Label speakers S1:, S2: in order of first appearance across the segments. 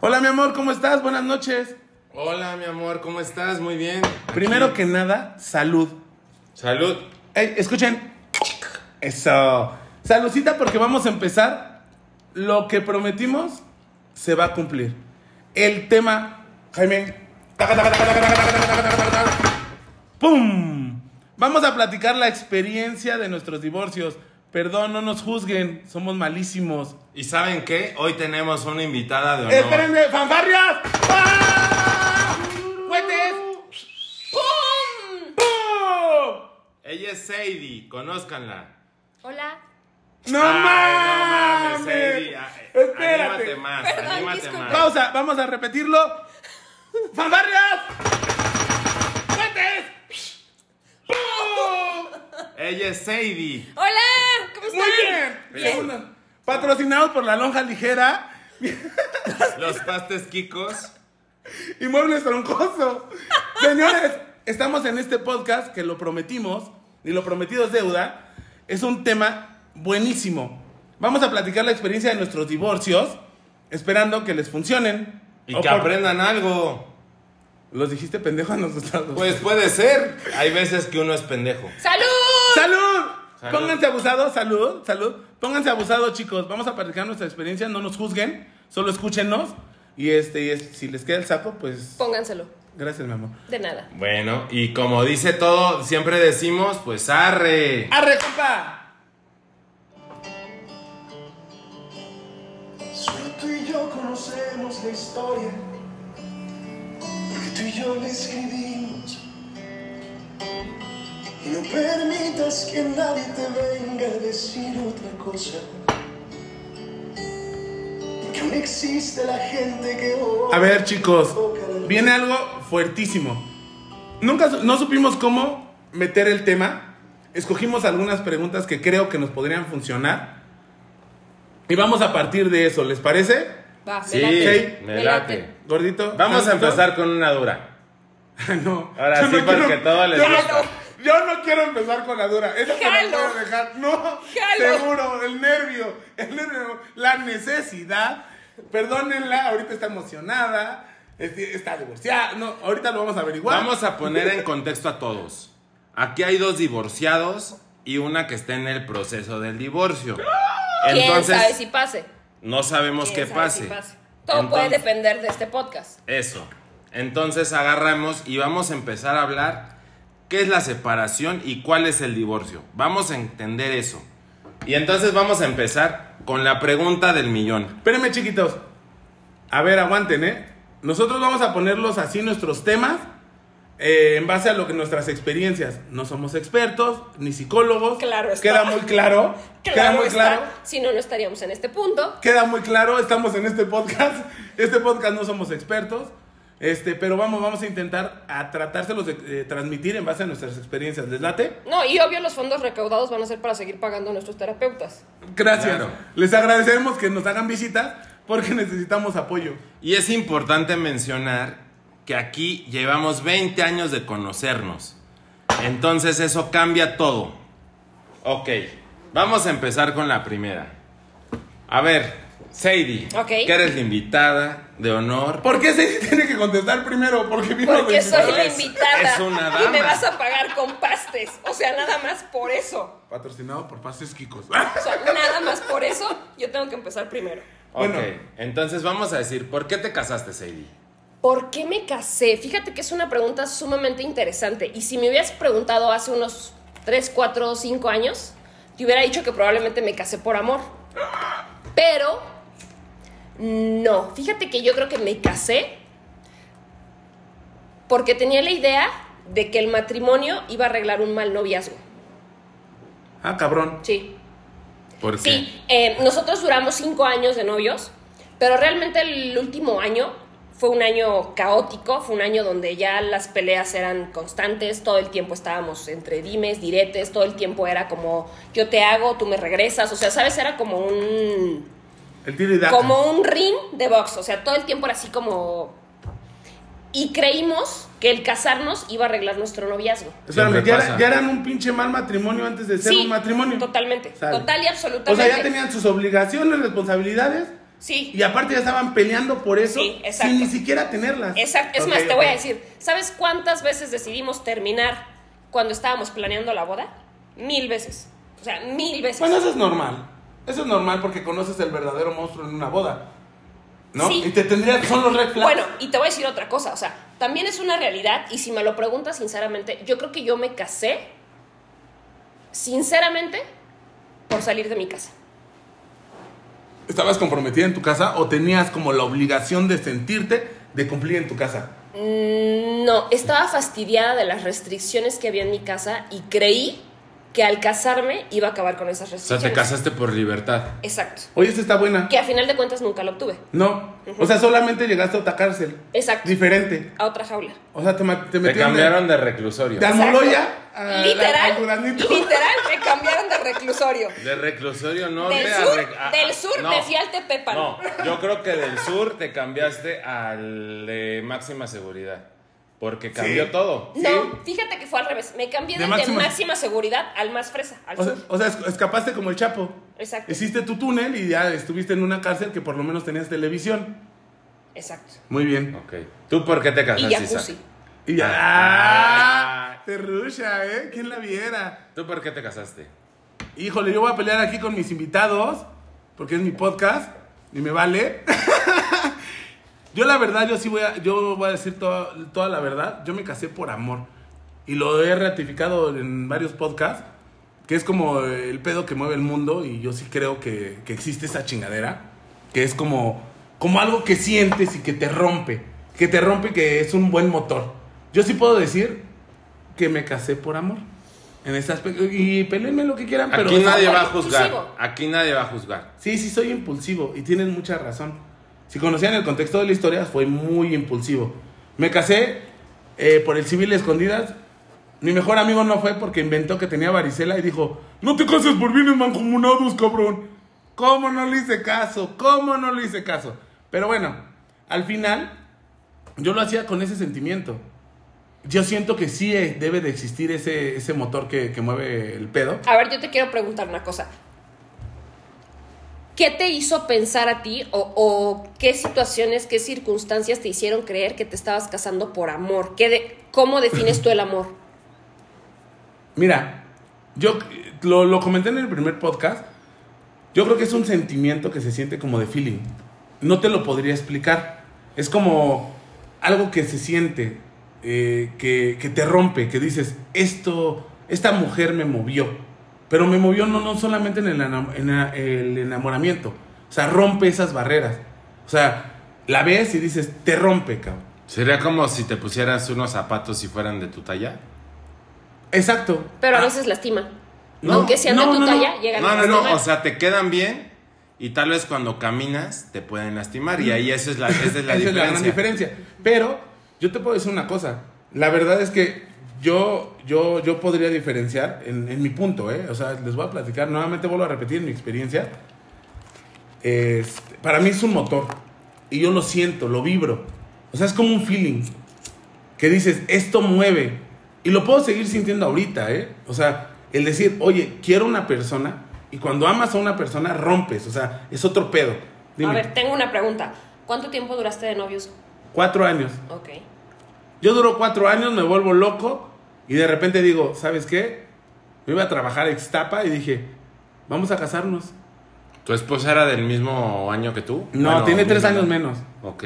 S1: Hola, mi amor, ¿cómo estás? Buenas noches.
S2: Hola, mi amor, ¿cómo estás? Muy bien.
S1: Primero que nada, salud.
S2: Salud.
S1: Ey, escuchen. Eso. Saludcita porque vamos a empezar. Lo que prometimos se va a cumplir. El tema, Jaime. ¡Pum! Vamos a platicar la experiencia de nuestros divorcios. Perdón, no nos juzguen, somos malísimos.
S2: ¿Y saben qué? Hoy tenemos una invitada de honor.
S1: ¡Espérenme, fanfarrias! ¡Ah! ¡Cohetes!
S3: ¡Pum!
S1: ¡Pum!
S2: Ella es Sadie, conózcanla.
S3: Hola.
S1: ¡No
S2: Ay,
S1: mames!
S2: no mames, Sadie.
S1: Espérate.
S2: Anímate más,
S3: Perdón,
S2: anímate
S3: disculpe.
S2: más.
S1: Pausa, vamos a repetirlo. ¡Fanfarrias! ¡Cohetes! ¡Pum!
S2: Ella es Sadie.
S3: Hola. ¿Cómo están?
S1: Muy bien. Patrocinados por la lonja ligera
S2: Los pastes Kikos.
S1: y muebles troncosos. Señores, estamos en este podcast que lo prometimos y lo prometido es deuda. Es un tema buenísimo. Vamos a platicar la experiencia de nuestros divorcios, esperando que les funcionen.
S2: Y
S1: O
S2: que
S1: por-
S2: aprendan algo.
S1: Los dijiste pendejo a nosotros.
S2: Pues puede ser. Hay veces que uno es pendejo.
S3: ¡Salud!
S1: ¡Salud!
S2: Salud.
S1: Pónganse abusados, salud, salud. Pónganse abusados, chicos. Vamos a platicar nuestra experiencia, no nos juzguen, solo escúchenos. Y este, y si les queda el saco, pues
S3: Pónganselo.
S1: gracias, mi amor.
S3: De nada.
S2: Bueno, y como dice todo, siempre decimos, pues arre.
S1: ¡Arre, compa!
S4: Solo tú y yo conocemos la historia, tú y yo la escribimos. Y no permitas que nadie te venga a decir otra cosa. Porque aún existe la gente que
S1: A ver, chicos, viene algo fuertísimo. Nunca no supimos cómo meter el tema. Escogimos algunas preguntas que creo que nos podrían funcionar. Y vamos a partir de eso, ¿les parece?
S3: Va, me
S2: Sí,
S3: late.
S2: me
S3: Me
S2: late.
S3: late.
S1: Gordito.
S2: Vamos a empezar con una dura.
S1: no.
S2: Ahora
S1: Yo
S2: sí,
S1: no
S2: porque
S1: quiero-
S2: todo les
S1: yo no-. Yo no quiero empezar con la dura. Esa te la puedo dejar. No,
S3: Jalo.
S1: seguro. El nervio. El nervio. La necesidad. Perdónenla. Ahorita está emocionada. este, Está divorciada. No, ahorita lo vamos a averiguar.
S2: Vamos a poner en contexto a todos. Aquí hay dos divorciados y una que está en el proceso del divorcio.
S3: ¿Quién
S2: Entonces,
S3: sabe si pase?
S2: No sabemos
S3: ¿Quién
S2: qué
S3: sabe
S2: pase.
S3: Todo puede depender de este podcast.
S2: Eso. Entonces agarramos y vamos a empezar a hablar qué es la separación y cuál es el divorcio. Vamos a entender eso. Y entonces vamos a empezar con la pregunta del millón.
S1: Espérenme, chiquitos. A ver, aguanten, ¿eh? Nosotros vamos a ponerlos así nuestros temas eh, en base a lo que nuestras experiencias. No somos expertos ni psicólogos.
S3: Claro está.
S1: Queda muy claro. queda
S3: Claro
S1: muy
S3: está.
S1: claro.
S3: Si no, no estaríamos en este punto.
S1: Queda muy claro, estamos en este podcast. Este podcast no somos expertos. Este, pero vamos, vamos a intentar a tratárselos de eh, transmitir en base a nuestras experiencias. ¿Les late?
S3: No, y obvio los fondos recaudados van a ser para seguir pagando a nuestros terapeutas.
S1: Gracias.
S2: Claro.
S1: Les agradecemos que nos hagan visitas porque necesitamos apoyo.
S2: Y es importante mencionar que aquí llevamos 20 años de conocernos. Entonces eso cambia todo. Ok, vamos a empezar con la primera. A ver, Sadie,
S3: Ok.
S2: que eres la invitada de honor.
S1: ¿Por qué se tiene que contestar primero? Porque vino
S3: Porque soy la invitada.
S2: es una
S3: Y me
S2: dama.
S3: vas a pagar con pastes. O sea, nada más por eso.
S1: Patrocinado por Pases Kikos.
S3: O sea, nada más por eso yo tengo que empezar primero.
S2: Ok,
S1: Bueno.
S2: entonces vamos a decir, ¿por qué te casaste, Sadie?
S3: ¿Por qué me casé? Fíjate que es una pregunta sumamente interesante. Y si me hubieras preguntado hace unos 3, 4, 5 años, te hubiera dicho que probablemente me casé por amor. Pero no. Fíjate que yo creo que me casé porque tenía la idea de que el matrimonio iba a arreglar un mal noviazgo.
S1: Ah, cabrón.
S3: Sí.
S2: ¿Por qué?
S3: Sí, eh, nosotros duramos cinco años de novios, pero realmente el último año fue un año caótico, fue un año donde ya las peleas eran constantes, todo el tiempo estábamos entre dimes, diretes, todo el tiempo era como yo te hago, tú me regresas, o sea, sabes, era como un
S1: El tiro y daca.
S3: como un ring de box, o sea, todo el tiempo era así como y creímos que el casarnos iba a arreglar nuestro noviazgo.
S1: Ya,
S2: pasa.
S1: era- ya eran un pinche mal matrimonio antes de ser
S3: Sí,
S1: un matrimonio.
S3: totalmente, total y
S1: O
S3: absolutamente.
S1: sea, ya tenían sus obligaciones, responsabilidades.
S3: Sí.
S1: Y aparte ya estaban peleando por eso
S3: Sí,
S1: sin ni siquiera tenerlas.
S3: Exacto. Es más, te voy a decir, ¿sabes cuántas veces decidimos terminar cuando estábamos planeando la boda? Mil veces. O sea, mil veces.
S1: Bueno, eso es normal. Eso es normal porque conoces el verdadero monstruo en una boda. ¿No?
S3: Sí.
S1: Y te tendría, son los red flags.
S3: Bueno, y te voy a decir otra cosa, o sea, también es una realidad y si me lo preguntas sinceramente, yo creo que yo me casé sinceramente por salir de mi casa.
S1: ¿Estabas comprometida en tu casa o tenías como la obligación de sentirte de cumplir en tu casa?
S3: Mm, No, estaba fastidiada de las restricciones que había en mi casa y creí que al casarme iba a acabar con esas
S2: O sea,
S3: restricciones.
S2: te casaste por libertad.
S3: Exacto.
S1: Oye, esta está buena.
S3: Que a final de cuentas nunca lo obtuve.
S1: No. O sea, solamente llegaste a otra cárcel.
S3: Exacto.
S1: Diferente.
S3: A otra jaula.
S1: O sea, te, te
S2: Te cambiaron de reclusorio.
S1: de, Almoloya a,
S3: literal, literal, me cambiaron de reclusorio.
S2: De reclusorio norte
S3: Del
S2: a
S3: sur,
S2: rec- a-
S3: del sur
S2: no.
S3: me fui al Tepepan.
S2: No, yo creo que del sur te cambiaste al de máxima seguridad. Porque cambió
S1: Sí.
S2: todo.
S3: No, fíjate que fue al revés. Me cambié
S1: De
S3: del de
S1: máxima-
S3: seguridad al más fresa, al
S1: O sea, o escapaste como el Chapo.
S3: Exacto.
S1: Hiciste tu túnel y ya estuviste en una cárcel que por lo menos tenías televisión.
S3: Exacto.
S1: Muy bien.
S2: Ok. ¿Tú por qué te casaste,
S3: Y
S2: Isa?
S3: jacuzzi.
S1: Y ya.
S2: Ah.
S1: ¡Ah! Te rusha, ¿eh? ¿Quién la viera?
S2: ¿Tú por qué te casaste?
S1: Híjole, yo voy a pelear aquí con mis invitados, porque es mi podcast y me vale. yo la verdad, yo sí voy a, yo voy a decir toda, toda la verdad. Yo me casé por amor. Y lo he ratificado en varios podcasts, que es como el pedo que mueve el mundo y yo sí creo que, que existe esa chingadera, que es como, como algo que sientes y que te rompe, que te rompe y que es un buen motor. Yo sí puedo decir que me casé por amor. En ese aspecto. Y peleenme lo que quieran, pero.
S2: Aquí nadie va a
S3: impulsivo.
S2: juzgar. Aquí nadie va a juzgar.
S1: Sí, sí, soy impulsivo y tienen mucha razón. Si conocían el contexto de la historia, fue muy impulsivo. Me casé eh, por el civil escondidas. Mi mejor amigo no fue porque inventó que tenía varicela y dijo: No te cases por bienes mancomunados, cabrón. ¿Cómo no le hice caso? ¿Cómo no le hice caso? Pero bueno, al final, yo lo hacía con ese sentimiento. Yo siento que sí eh, debe de existir ese, ese motor que, que mueve el pedo.
S3: A ver, yo te quiero preguntar una cosa. ¿Qué te hizo pensar a ti o, qué situaciones, qué circunstancias te hicieron creer que te estabas casando por amor? ¿Qué de- ¿Cómo defines tú el amor?
S1: Mira, yo lo, lo comenté en el primer podcast. Yo creo que es un sentimiento que se siente como de feeling. No te lo podría explicar. Es como algo que se siente, eh, que, que te rompe, que dices, esto, esta mujer me movió. Pero me movió no, no solamente en el, enam- en la- el enamoramiento. O sea, rompe esas barreras. O sea, la ves y dices, te rompe, cabrón.
S2: Sería como si te pusieras unos zapatos si fueran de tu talla.
S1: Exacto.
S3: Pero a
S1: Ah,
S3: veces lastima.
S1: No,
S3: Aunque sean
S1: no,
S3: de tu
S1: no, no.
S3: talla, llegan
S2: No,
S3: a
S2: no,
S3: lastimar.
S2: no. O sea, te quedan bien y tal vez cuando caminas te pueden lastimar. Y ahí esa es la, esa es la
S1: Esa es la
S2: diferencia.
S1: gran diferencia. Pero yo te puedo decir una cosa. La verdad es que yo, yo, yo podría diferenciar en, en mi punto, ¿eh? O sea, les voy a platicar. Nuevamente vuelvo a repetir mi experiencia. Este, para mí es un motor. Y yo lo siento, lo vibro. O sea, es como un feeling. Que dices, esto mueve. Y lo puedo seguir sintiendo ahorita, ¿eh? O sea, el decir, oye, quiero una persona. Y cuando amas a una persona, rompes. O sea, es otro pedo. Dime.
S3: A ver, tengo una pregunta. ¿Cuánto tiempo duraste de novios?
S1: Cuatro años.
S3: Ok.
S1: Yo duro cuatro años, me vuelvo loco y de repente digo, ¿sabes qué? Me iba a trabajar a Ixtapa y dije, vamos a casarnos.
S2: ¿Tu esposa era del mismo año que tú?
S1: No,
S2: Bueno,
S1: tiene tres años menos.
S2: Ok.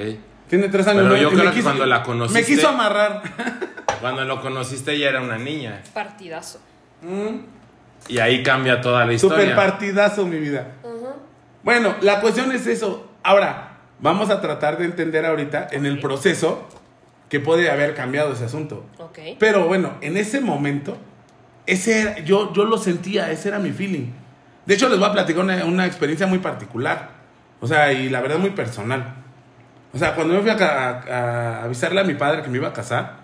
S1: Tiene tres años
S2: Pero
S1: menos.
S2: yo
S1: me
S2: creo que cuando la conociste-
S1: Me quiso amarrar.
S2: Cuando lo conociste ella era una niña.
S3: Partidazo.
S2: Y ahí cambia toda la historia.
S1: Super partidazo, mi vida. Bueno, la cuestión es eso. Ahora, vamos a tratar de entender ahorita en el proceso que puede haber cambiado ese asunto. Pero bueno, en ese momento, ese era- yo, yo lo sentía, ese era mi feeling. De hecho, les voy a platicar una, una experiencia muy particular. O sea, y la verdad muy personal. O sea, cuando me fui a avisarle a mi padre que me iba a casar,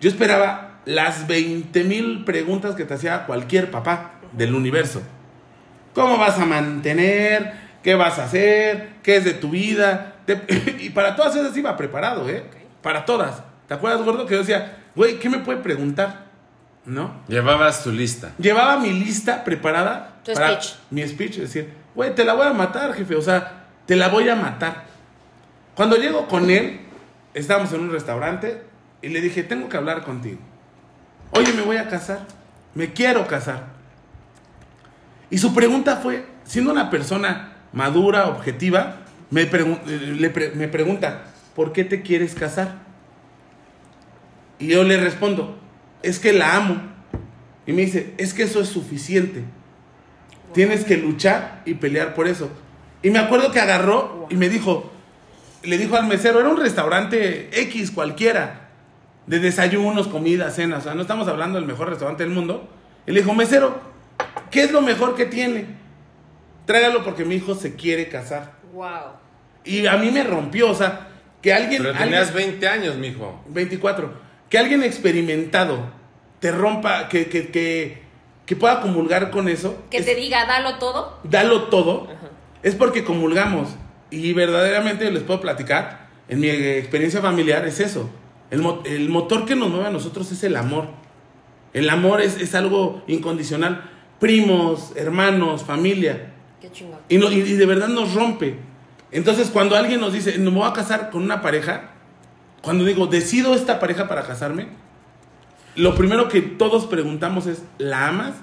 S1: yo esperaba las 20 mil preguntas que te hacía cualquier papá del universo. ¿Cómo vas a mantener? ¿Qué vas a hacer? ¿Qué es de tu vida? Te- y para todas esas iba preparado, ¿eh? Para todas. ¿Te acuerdas, gordo? Que yo decía, güey, ¿qué me puede preguntar? ¿No?
S2: Llevabas tu lista.
S1: Llevaba mi lista preparada.
S3: Tu
S1: para
S3: speech.
S1: Mi speech, es decir, güey, te la voy a matar, jefe. O sea, te la voy a matar. Cuando llego con él, estábamos en un restaurante y le dije, tengo que hablar contigo. Oye, me voy a casar, me quiero casar. Y su pregunta fue, siendo una persona madura, objetiva, me, pregun- eh, le pre- me pregunta, ¿por qué te quieres casar? Y yo le respondo, es que la amo. Y me dice, es que eso es suficiente. Tienes que luchar y pelear por eso. Y me acuerdo que agarró y me dijo, le dijo al mesero, era un restaurante X cualquiera, de desayunos, comidas, cenas, o sea, no estamos hablando del mejor restaurante del mundo. Y le dijo, mesero, ¿qué es lo mejor que tiene? Tráigalo porque mi hijo se quiere casar.
S3: Wow.
S1: Y a mí me rompió, o sea, que alguien...
S2: Pero
S1: alguien-
S2: tenías 20 años, mijo.
S1: 24. Que alguien experimentado te rompa, que, que, que, que pueda comulgar con eso.
S3: Que
S1: es-
S3: te diga, dalo todo.
S1: dalo todo, es porque comulgamos. Y verdaderamente les puedo platicar, en mi experiencia familiar es eso. El, el motor que nos mueve a nosotros es el amor. El amor es, es algo incondicional. Primos, hermanos, familia.
S3: Qué chingón.
S1: Y, no- y- y de verdad nos rompe. Entonces, cuando alguien nos dice, no me voy a casar con una pareja, cuando digo, decido esta pareja para casarme, lo primero que todos preguntamos es, ¿la amas?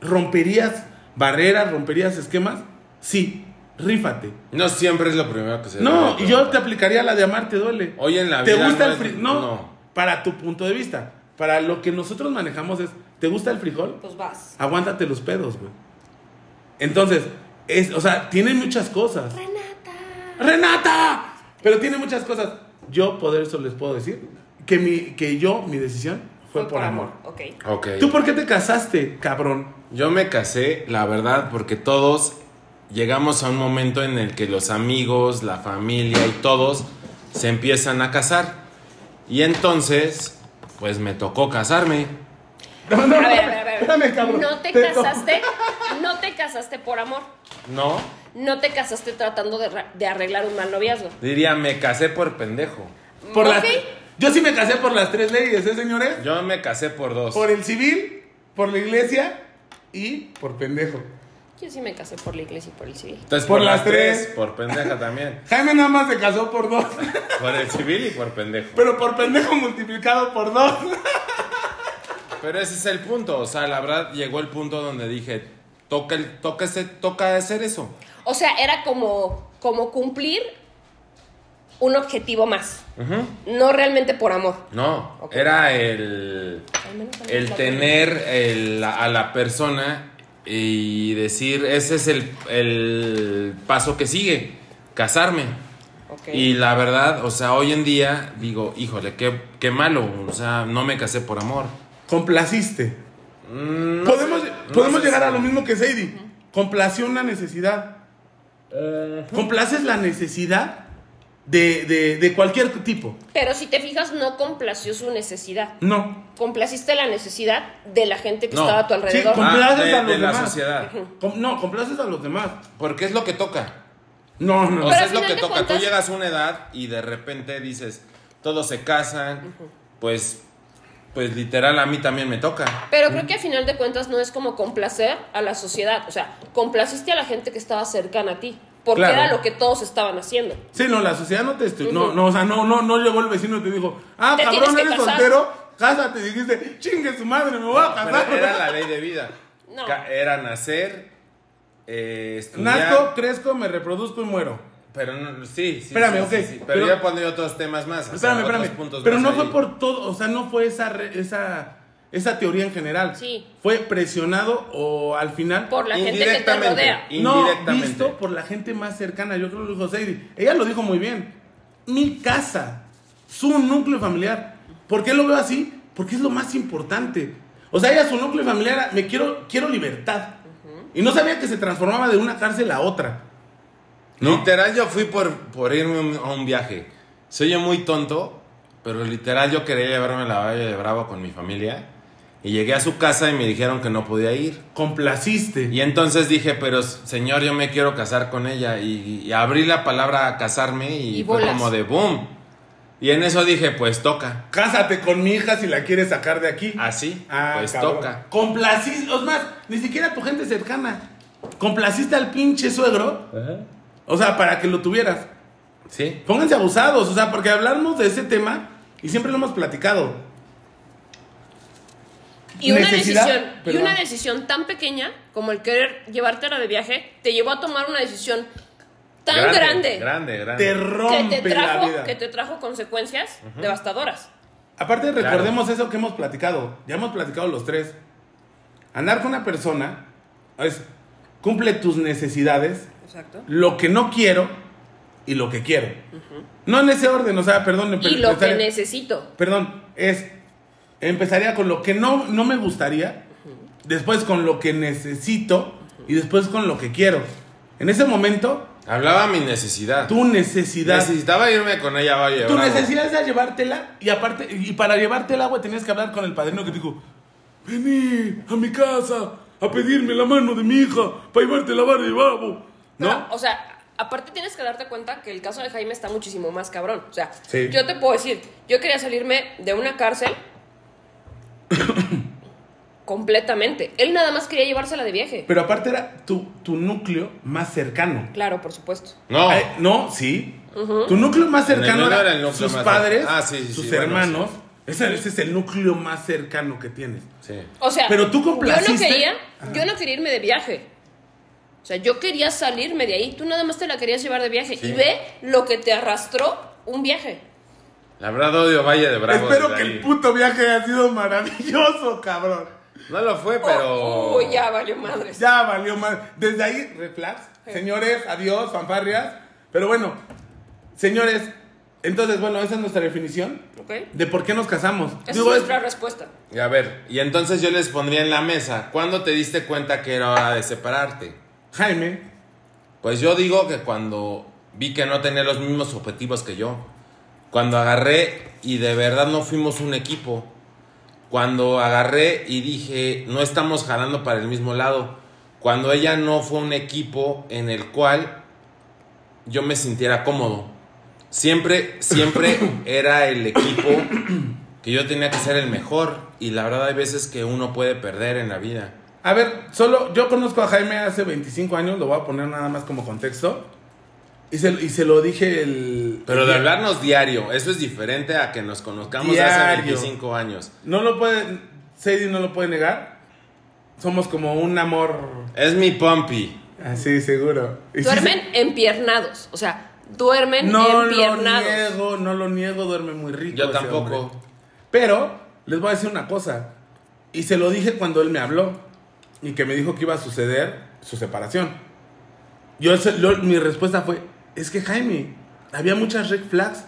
S1: ¿Romperías barreras, romperías esquemas? Sí, rífate.
S2: No siempre es lo primero que se
S1: No, y yo te aplicaría la de amar te duele.
S2: Hoy en la
S1: ¿Te
S2: vida
S1: gusta
S2: no
S1: el
S2: es-
S1: frijol? No,
S2: no.
S1: para tu punto de vista. Para lo que nosotros manejamos es, ¿te gusta el frijol?
S3: Pues vas.
S1: aguántate los pedos, güey. Entonces, es, o sea, tiene muchas cosas.
S3: Renata.
S1: ¡Renata! Pero tiene muchas cosas. Yo, por eso les puedo decir que, mi, que yo, mi decisión fue, por, amor.
S3: Ok.
S2: Ok.
S1: ¿Tú por qué te casaste, cabrón?
S2: Yo me casé, la verdad, porque todos llegamos a un momento en el que los amigos, la familia y todos se empiezan a casar. Y entonces, pues me tocó casarme.
S1: No, no,
S3: A
S1: no,
S3: ver, a ver, a ver.
S1: Espérame, cabrón.
S3: No te casaste, no te casaste por amor.
S2: ¿No?
S3: No te casaste tratando de, arreglar un mal noviazgo.
S2: Diría, me casé por pendejo.
S1: Por las-
S3: Ok.
S1: yo sí me casé por las tres leyes, ¿eh, señores?
S2: Yo me casé por dos.
S1: Por el civil, por la iglesia y por pendejo.
S3: Yo sí me casé por la iglesia y por el civil.
S2: Entonces,
S1: por
S2: por,
S1: las
S2: las tres,
S1: tres.
S2: por pendeja también.
S1: Jaime nada más se casó por dos,
S2: Por el civil y por pendejo.
S1: pero por pendejo multiplicado por dos.
S2: Pero ese es el punto. O sea, la verdad, llegó el punto donde dije, toca, el, toca, ese, toca hacer eso.
S3: O sea, era como, como cumplir un objetivo más. No realmente por amor.
S2: No, era el, el tener el- a la persona y decir, ese es el, el paso que sigue, casarme.
S3: Ok.
S2: Y la verdad, o sea, hoy en día digo, híjole, qué, qué malo, o sea, no me casé por amor.
S1: Complaciste.
S2: Mm, no
S1: podemos
S2: sé, no
S1: podemos
S2: sé
S1: llegar a lo mismo que Sadie. Complació una necesidad. Complaces la necesidad de, de- de cualquier tipo.
S3: Pero si te fijas, no complació su necesidad.
S1: No.
S3: Complaciste la necesidad de la gente que
S2: No.
S3: estaba a tu alrededor.
S1: Sí,
S2: Ah,
S1: Complaces
S2: de,
S1: a los
S2: de la
S1: demás.
S2: sociedad.
S1: Com- no, complaces a los demás.
S2: Porque es lo que toca.
S1: No, no.
S2: O sea, es lo que toca.
S3: cuentas-
S2: Tú llegas a una edad y de repente dices, todos se casan, pues, pues literal a mí también me toca.
S3: Pero creo que a final de cuentas no es como complacer a la sociedad. O sea, complaciste a la gente que estaba cercana a ti. Porque
S1: Claro.
S3: era lo que todos estaban haciendo.
S1: Sí, no, la sociedad no te estu- no, no, o sea, no, no, no llegó el vecino y te dijo, ah,
S3: Te
S1: cabrón,
S3: tienes que
S1: eres
S3: casar.
S1: soltero, cásate. Y dijiste, chingue su madre, me voy a casar.
S2: era la ley de vida.
S3: No.
S2: Era nacer, eh, estudiar.
S1: Nazco, crezco, me reproduzco y muero.
S2: Pero no, sí, sí.
S1: Espérame,
S2: sí,
S1: ok,
S2: sí, sí. Pero,
S1: pero-
S2: ya pondría otros temas más. o sea,
S1: Espérame,
S2: otros
S1: espérame.
S2: puntos
S1: Pero
S2: más
S1: no fue
S2: ahí.
S1: por todo, o sea, no fue esa, re- esa, esa teoría en general.
S3: Sí.
S1: Fue presionado o al final.
S3: Por la gente que te rodea.
S1: no,
S2: indirectamente.
S1: visto por la gente más cercana. Yo creo que lo dijo Sadie. Ella lo dijo muy bien. Mi casa, su núcleo familiar. ¿Por qué lo veo así? Porque es lo más importante. O sea, ella, su núcleo familiar, era, me quiero, quiero libertad. Y no sabía que se transformaba de una cárcel a otra. ¿No?
S2: Literal, yo fui por, por irme a un viaje. Soy yo muy tonto, pero literal yo quería llevarme a la Valle de Bravo con mi familia. Y llegué a su casa y me dijeron que no podía ir.
S1: Complaciste.
S2: Y entonces dije, pero señor, yo me quiero casar con ella. Y, y abrí la palabra casarme y,
S3: Y
S2: fue
S3: bolas.
S2: como de boom. Y en eso dije, pues toca.
S1: Cásate con mi hija si la quieres sacar de aquí.
S2: Así,
S1: Ah,
S2: pues
S1: cabrón.
S2: toca.
S1: Complaciste, es más, ni siquiera tu gente cercana. Complaciste al pinche suegro O sea, para que lo tuvieras.
S2: ¿Sí?
S1: Pónganse abusados, o sea, porque hablamos de ese tema y siempre lo hemos platicado.
S3: Y una,
S1: Necesidad,
S3: decisión, y una decisión tan pequeña como el querer llevártela de viaje te llevó a tomar una decisión tan grande,
S2: Grande, grande.
S1: Te
S3: que,
S1: rompe
S3: te
S1: la
S3: trajo,
S1: vida.
S3: que te trajo consecuencias devastadoras.
S1: Aparte, recordemos eso que hemos platicado. Ya hemos platicado los tres. Andar con una persona es cumple tus necesidades,
S3: Exacto.
S1: lo que no quiero y lo que quiero. No en ese orden, o sea, perdón.
S3: Y lo que necesito.
S1: Perdón, es. Empezaría con lo que no, no me gustaría, después con lo que necesito y después con lo que quiero. En ese momento,
S2: Hablaba mi necesidad.
S1: tu necesidad.
S2: Necesitaba irme con ella, vaya.
S1: Tu
S2: bravo.
S1: necesidad es llevártela y aparte y para llevártela, güey, tenías que hablar con el padrino que te dijo, vení a mi casa a pedirme la mano de mi hija para llevarte la vara de babo.
S3: Pero,
S1: ¿No?
S3: o sea, aparte tienes que darte cuenta que el caso de Jaime está muchísimo más cabrón. O sea,
S1: Sí.
S3: yo te puedo decir, yo quería salirme de una cárcel completamente. Él nada más quería llevársela de viaje.
S1: Pero aparte era tu, tu núcleo más cercano.
S3: Claro, por supuesto.
S2: No.
S1: Ay, no, sí. Tu núcleo más cercano era,
S2: era el núcleo
S1: sus
S2: más
S1: padres.
S2: Ah, sí, sí,
S1: sus
S2: sí, bueno,
S1: hermanos. Ese, ese es el núcleo más cercano que tienes.
S2: Sí.
S3: O sea,
S1: Pero tú
S3: yo no quería, yo no quería irme de viaje. O sea, yo quería salirme de ahí. Tú nada más te la querías llevar de viaje.
S2: Sí.
S3: Y ve lo que te arrastró un viaje.
S2: La verdad odio Valle de Bravo.
S1: Espero que
S2: ahí.
S1: el puto viaje haya sido maravilloso, cabrón.
S2: No lo fue, pero.
S3: Uy, ya valió madres.
S1: Ya valió más. Desde ahí, reflex. Señores, adiós, fanfarrias. Pero bueno, señores, entonces, bueno, esa es nuestra definición
S3: ¿Ok?
S1: de por qué nos casamos.
S3: Esa
S1: Digo,
S3: es
S1: es-
S3: nuestra respuesta.
S2: Y a ver, y entonces yo les pondría en la mesa. ¿Cuándo te diste cuenta que era hora de separarte?
S1: Jaime,
S2: Pues yo digo que cuando vi que no tenía los mismos objetivos que yo. Cuando agarré y de verdad no fuimos un equipo. Cuando agarré y dije, no estamos jalando para el mismo lado. Cuando ella no fue un equipo en el cual yo me sintiera cómodo. Siempre, siempre era el equipo que yo tenía que ser el mejor. Y la verdad hay veces que uno puede perder en la vida.
S1: A ver, solo yo conozco a Jaime hace 25 años, lo voy a poner nada más como contexto. Y se, y se lo dije el.
S2: Pero de hablarnos diario, eso es diferente a que nos conozcamos hace
S1: Diario.
S2: 25 años.
S1: No lo puede. Sadie no lo puede negar. Somos como un amor.
S2: Es mi Pompi.
S1: Así, seguro. Y sí
S3: Duermen empiernados. O sea, duermen
S1: No lo
S3: empiernados.
S1: niego, no lo niego, duerme muy rico.
S2: Yo
S1: ese
S2: tampoco.
S1: hombre. Pero les voy a decir una cosa. Y se lo dije cuando él me habló. Y que me dijo que iba a suceder su separación. Yo, lo- mi respuesta fue, es que Jaime, había muchas red flags.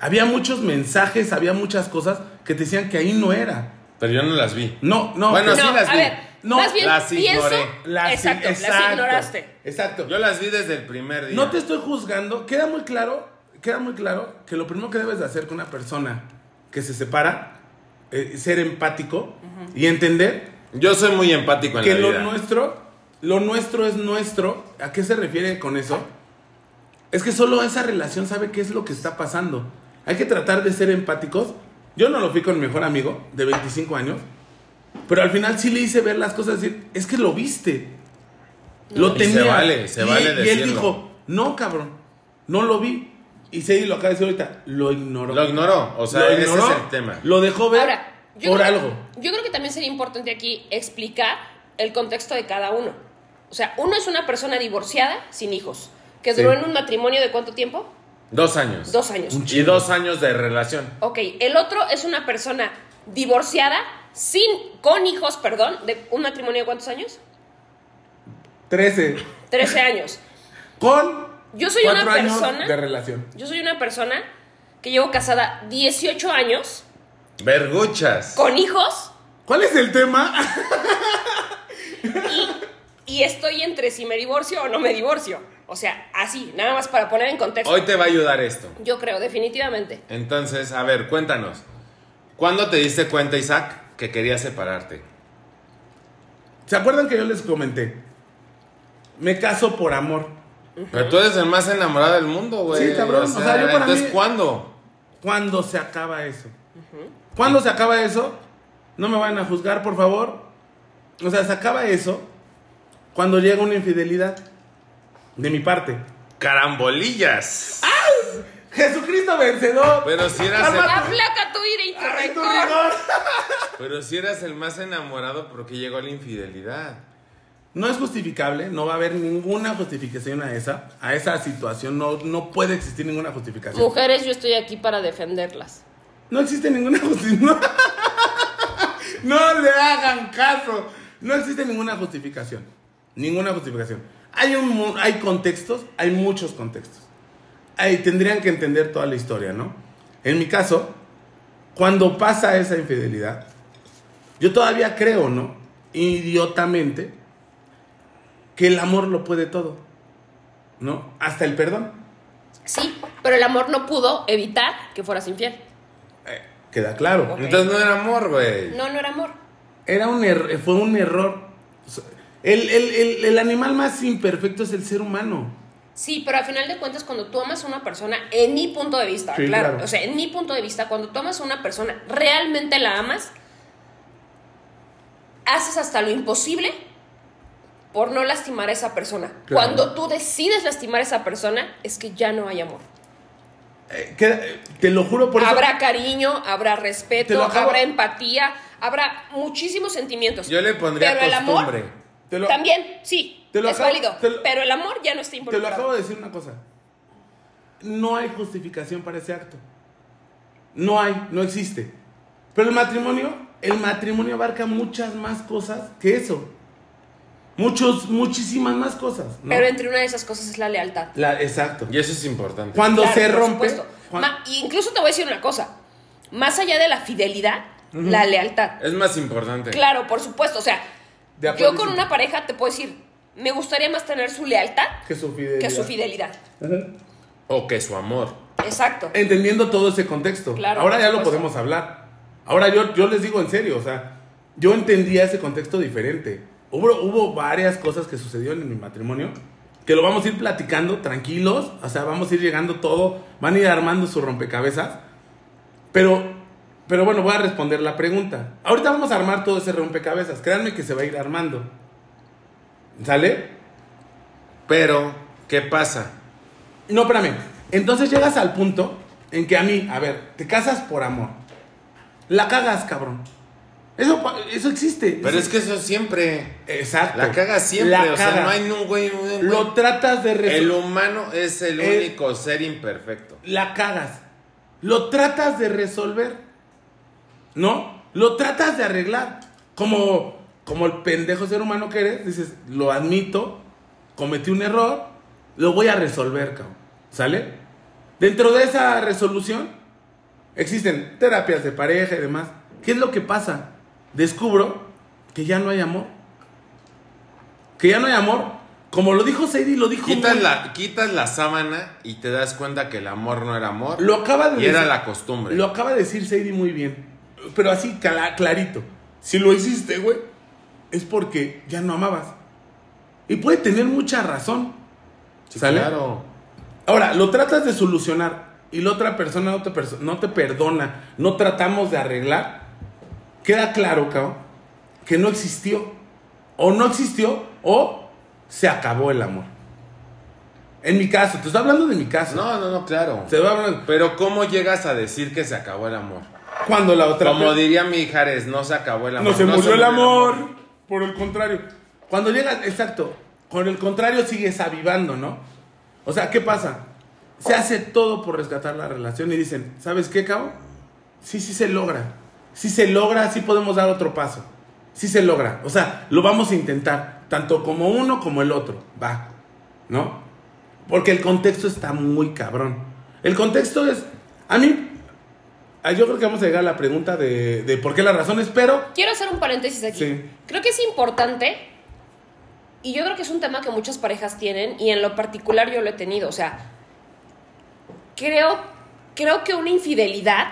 S1: Había muchos mensajes, había muchas cosas que te decían que ahí no era.
S2: Pero yo no las vi.
S1: No, no.
S2: Bueno,
S1: que-
S2: sí
S3: no,
S2: las
S3: a
S2: vi.
S3: ver,
S1: No,
S3: más bien
S2: las
S3: pienso.
S2: ignoré.
S1: las-
S3: exacto, las ignoraste.
S1: Exacto.
S2: Yo las vi desde el primer día.
S1: No te estoy juzgando. Queda muy claro, queda muy claro que lo primero que debes de hacer con una persona que se separa es ser empático y entender
S2: Yo soy muy empático en
S1: que
S2: la
S1: lo
S2: vida.
S1: nuestro, lo nuestro es nuestro. ¿A qué se refiere con eso? Es que solo esa relación sabe qué es lo que está pasando. Hay que tratar de ser empáticos. Yo no lo fui con mi mejor amigo de 25 años, pero al final sí le hice ver las cosas, decir, es que lo viste. Lo
S2: Y
S1: tenía.
S2: se vale, se
S1: y,
S2: vale
S1: y él dijo, no, cabrón, no lo vi. Y Sadie lo acaba de decir ahorita, lo ignoró.
S2: Lo ignoró. O sea,
S1: Lo
S2: ese
S1: ignoró,
S2: es el tema.
S1: Lo dejó ver
S3: Ahora, yo
S1: por
S3: creo,
S1: algo.
S3: Yo creo que también sería importante aquí explicar el contexto de cada uno. O sea, uno es una persona divorciada sin hijos, que
S1: Sí.
S3: duró en un matrimonio de cuánto tiempo?
S2: Dos años.
S3: Dos años.
S2: Y dos años de relación.
S3: Ok, el otro es una persona divorciada sin, con hijos, perdón, de un matrimonio de cuántos años?
S1: 13.
S3: 13 años.
S1: Con
S3: Yo soy una persona-
S1: de relación.
S3: Yo soy una persona que llevo casada 18 años,
S2: Verguchas.
S3: con hijos,
S1: ¿Cuál es el tema?
S3: y estoy entre si me divorcio o no me divorcio. O sea, así, nada más para poner en contexto.
S2: Hoy te va a ayudar esto.
S3: Yo creo, definitivamente.
S2: Entonces, a ver, cuéntanos. ¿Cuándo te diste cuenta, Isaac, que querías separarte?
S1: ¿Se acuerdan que yo les comenté? Me caso por amor.
S2: Pero tú eres el más enamorado del mundo, güey.
S1: Sí, cabrón, o sea, yo para
S2: entonces,
S1: mí-
S2: ¿cuándo?
S1: ¿Cuándo se acaba eso? ¿Cuándo se acaba eso? No me vayan a juzgar, por favor. O sea, se acaba eso cuando llega una infidelidad. De mi parte.
S2: Carambolillas.
S1: Jesucristo vencedor.
S2: Pero si eras el.
S3: Aplaca tu ira y tu
S1: Ay, tu
S3: rencor.
S1: rigor.
S2: pero si eras el más enamorado porque llegó la infidelidad.
S1: No es justificable, no va a haber ninguna justificación a esa, a esa situación, no, no puede existir ninguna justificación.
S3: Mujeres, yo estoy aquí para defenderlas.
S1: No existe ninguna justificación. No, le hagan caso. No existe ninguna justificación. Ninguna justificación. Hay, un, hay contextos, hay muchos contextos. Ahí tendrían que entender toda la historia, ¿no? En mi caso, cuando pasa esa infidelidad, yo todavía creo, ¿no? Idiotamente, que el amor lo puede todo, ¿no? Hasta el perdón.
S3: Sí, pero el amor no pudo evitar que fueras infiel.
S1: Queda claro.
S2: Entonces no era amor, güey.
S3: No, no era amor.
S1: Era un er- fue un error. El, el- el- el animal más imperfecto es el ser humano.
S3: Sí, pero al final de cuentas, cuando tú amas a una persona, en mi punto de vista,
S1: Sí,
S3: claro,
S1: claro.
S3: o sea, en mi punto de vista, cuando tú amas a una persona, realmente la amas, haces hasta lo imposible por no lastimar a esa persona.
S1: Claro.
S3: Cuando tú decides lastimar a esa persona, es que ya no hay amor.
S1: Eh, eh, te lo juro por eso.
S3: habrá cariño, habrá respeto, habrá empatía, habrá muchísimos sentimientos.
S2: Yo le pondría
S3: pero el amor
S2: costumbre.
S1: Te lo-
S3: también, sí,
S1: te lo
S3: es
S1: acabo-
S3: válido.
S1: te lo-
S3: pero el amor ya no está
S1: Te lo
S3: involucrado.
S1: acabo de decir una cosa. No hay justificación para ese acto. No hay, no existe. Pero el matrimonio, el matrimonio abarca muchas más cosas que eso. Muchos, muchísimas más cosas. ¿no?
S3: Pero entre una de esas cosas es la lealtad.
S1: La- exacto.
S2: Y eso es importante.
S1: Cuando
S3: Claro,
S1: se
S3: por
S1: rompe.
S3: supuesto.
S1: cuan-
S3: Ma- y incluso te voy a decir una cosa. Más allá de la fidelidad, la lealtad.
S2: Es más importante.
S3: Claro, por supuesto. O sea, yo con una pareja te puedo decir, me gustaría más tener su lealtad
S1: que su fidelidad.
S3: que su fidelidad.
S2: O que su amor.
S3: Exacto.
S1: entendiendo todo ese contexto.
S3: Claro,
S1: Ahora ya lo podemos hablar. Ahora yo, yo les digo en serio, o sea, yo entendía ese contexto diferente. Hubo, hubo varias cosas que sucedieron en mi matrimonio que lo vamos a ir platicando tranquilos, o sea, vamos a ir llegando todo, van a ir armando su rompecabezas. Pero, pero bueno, voy a responder la pregunta. Ahorita vamos a armar todo ese rompecabezas, créanme que se va a ir armando. ¿Sale?
S2: Pero, ¿qué pasa?
S1: No, espérame. Entonces llegas al punto en que a mí, a ver, te casas por amor. La cagas, cabrón. Eso, eso existe.
S2: Pero es que eso siempre.
S1: Exacto.
S2: La caga siempre.
S1: La
S2: o sea, no hay un güey.
S1: Lo tratas de
S2: El
S1: resolver.
S2: humano es el
S1: El-
S2: único ser imperfecto.
S1: La cagas. Lo tratas de resolver. ¿No? Lo tratas de arreglar. Como, como el pendejo ser humano que eres, dices, lo admito, cometí un error, lo voy a resolver, cabrón. ¿Sale? Dentro de esa resolución existen terapias de pareja y demás. ¿Qué es lo que pasa? Descubro que ya no hay amor. Que ya no hay amor. Como lo dijo Sadie, lo dijo
S2: Quitas
S1: muy-
S2: la, quitas la sábana y te das cuenta que el amor no era amor.
S1: Lo acaba de
S2: y era la costumbre.
S1: Lo acaba de decir Sadie muy bien. Pero así, cla- clarito. Si lo hiciste, güey, es porque ya no amabas. Y puede tener mucha razón.
S2: Sí,
S1: ¿Sale?
S2: Claro.
S1: Ahora, lo tratas de solucionar y la otra persona no te, perso- no te perdona, no tratamos de arreglar. Queda claro, cabrón, que no existió. O no existió o se acabó el amor. En mi caso, te estoy hablando de mi caso.
S2: No, no, no, claro.
S1: Se va hablando-
S2: Pero ¿cómo llegas a decir que se acabó el amor?
S1: Cuando la otra
S2: Como diría mi Jares, no se acabó el amor.
S1: No se murió el amor. Por el contrario. Cuando llegas, exacto. Con el contrario sigues avivando, ¿no? O sea, ¿qué pasa? Se hace todo por rescatar la relación y dicen, ¿sabes qué, cabo? Sí, sí se logra. Sí se logra, sí podemos dar otro paso. Sí se logra. O sea, lo vamos a intentar. Tanto como uno como el otro. Va. ¿No? Porque el contexto está muy cabrón. El contexto es. A mí. ah, Yo creo que vamos a llegar a la pregunta de, de por qué las razones, pero
S3: Quiero hacer un paréntesis aquí.
S1: Sí.
S3: Creo que es importante, y yo creo que es un tema que muchas parejas tienen, y en lo particular yo lo he tenido. O sea, creo, creo que una infidelidad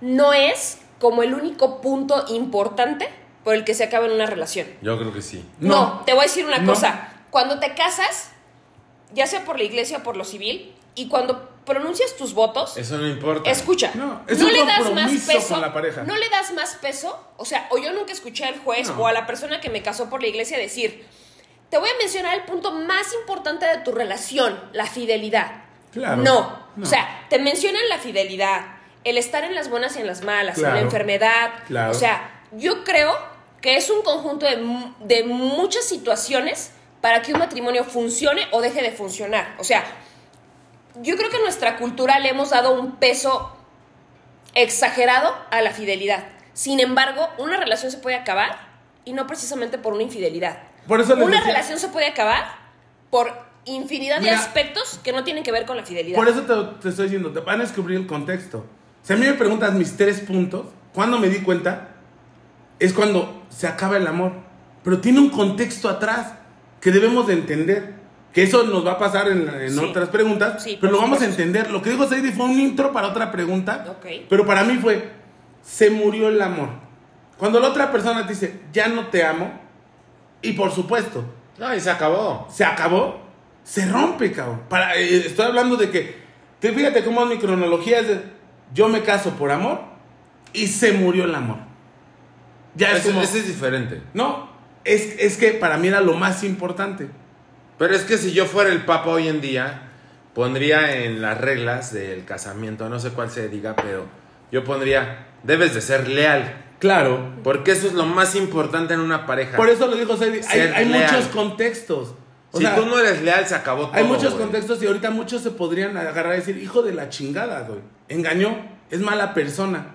S3: no es como el único punto importante por el que se acaba en una relación.
S2: Yo creo que sí.
S3: No,
S1: No.
S3: te voy a decir una
S1: No.
S3: cosa. Cuando te casas, ya sea por la iglesia o por lo civil, y cuando pronuncias tus votos,
S2: Eso no importa.
S3: Escucha,
S1: No,
S3: no,
S1: es
S3: le das más peso.
S1: con la pareja.
S3: No le das más peso. O sea, o yo nunca escuché al juez
S1: No.
S3: o a la persona que me casó por la iglesia decir, te voy a mencionar el punto más importante de tu relación, la fidelidad.
S1: Claro.
S3: No.
S1: No.
S3: O sea, te mencionan la fidelidad, el estar en las buenas y en las malas, en la enfermedad.
S1: Claro.
S3: O sea, yo creo que es un conjunto de, de muchas situaciones para que un matrimonio funcione o deje de funcionar. O sea, yo creo que en nuestra cultura le hemos dado un peso exagerado a la fidelidad. Sin embargo, una relación se puede acabar y no precisamente por una infidelidad.
S1: Por eso
S3: una
S1: decía-
S3: relación se puede acabar por infinidad
S1: Mira,
S3: de aspectos que no tienen que ver con la fidelidad.
S1: Por eso te, te estoy diciendo, te van a descubrir el contexto. Si a mí me preguntas mis tres puntos, cuando me di cuenta, es cuando se acaba el amor. Pero tiene un contexto atrás que debemos de entender. Que eso nos va a pasar en, en
S3: Sí.
S1: otras preguntas,
S3: Sí,
S1: pero lo vamos a
S3: supuesto.
S1: entender. Lo que dijo Sadie fue un intro para otra pregunta,
S3: Ok.
S1: pero para mí fue, se murió el amor. Cuando la otra persona te dice, ya no te amo, y por supuesto,
S2: No, y se acabó.
S1: se acabó, se rompe, cabrón. Para, eh, estoy hablando de que, te, fíjate cómo es mi cronología es de, yo me caso por amor y se murió el amor. Ya es como,
S2: ese es diferente.
S1: no, es, es que para mí era lo más importante.
S2: Pero es que si yo fuera el papa hoy en día, pondría en las reglas del casamiento, no sé cuál se diga, pero yo pondría, debes de ser leal.
S1: Claro.
S2: Porque eso es lo más importante en una pareja.
S1: Por eso lo dijo Sadie, hay, muchos contextos. O
S2: si
S1: sea,
S2: tú no eres leal, se acabó todo.
S1: hay muchos contextos y ahorita muchos se podrían agarrar y decir, hijo de la chingada, güey. Engañó, es mala persona.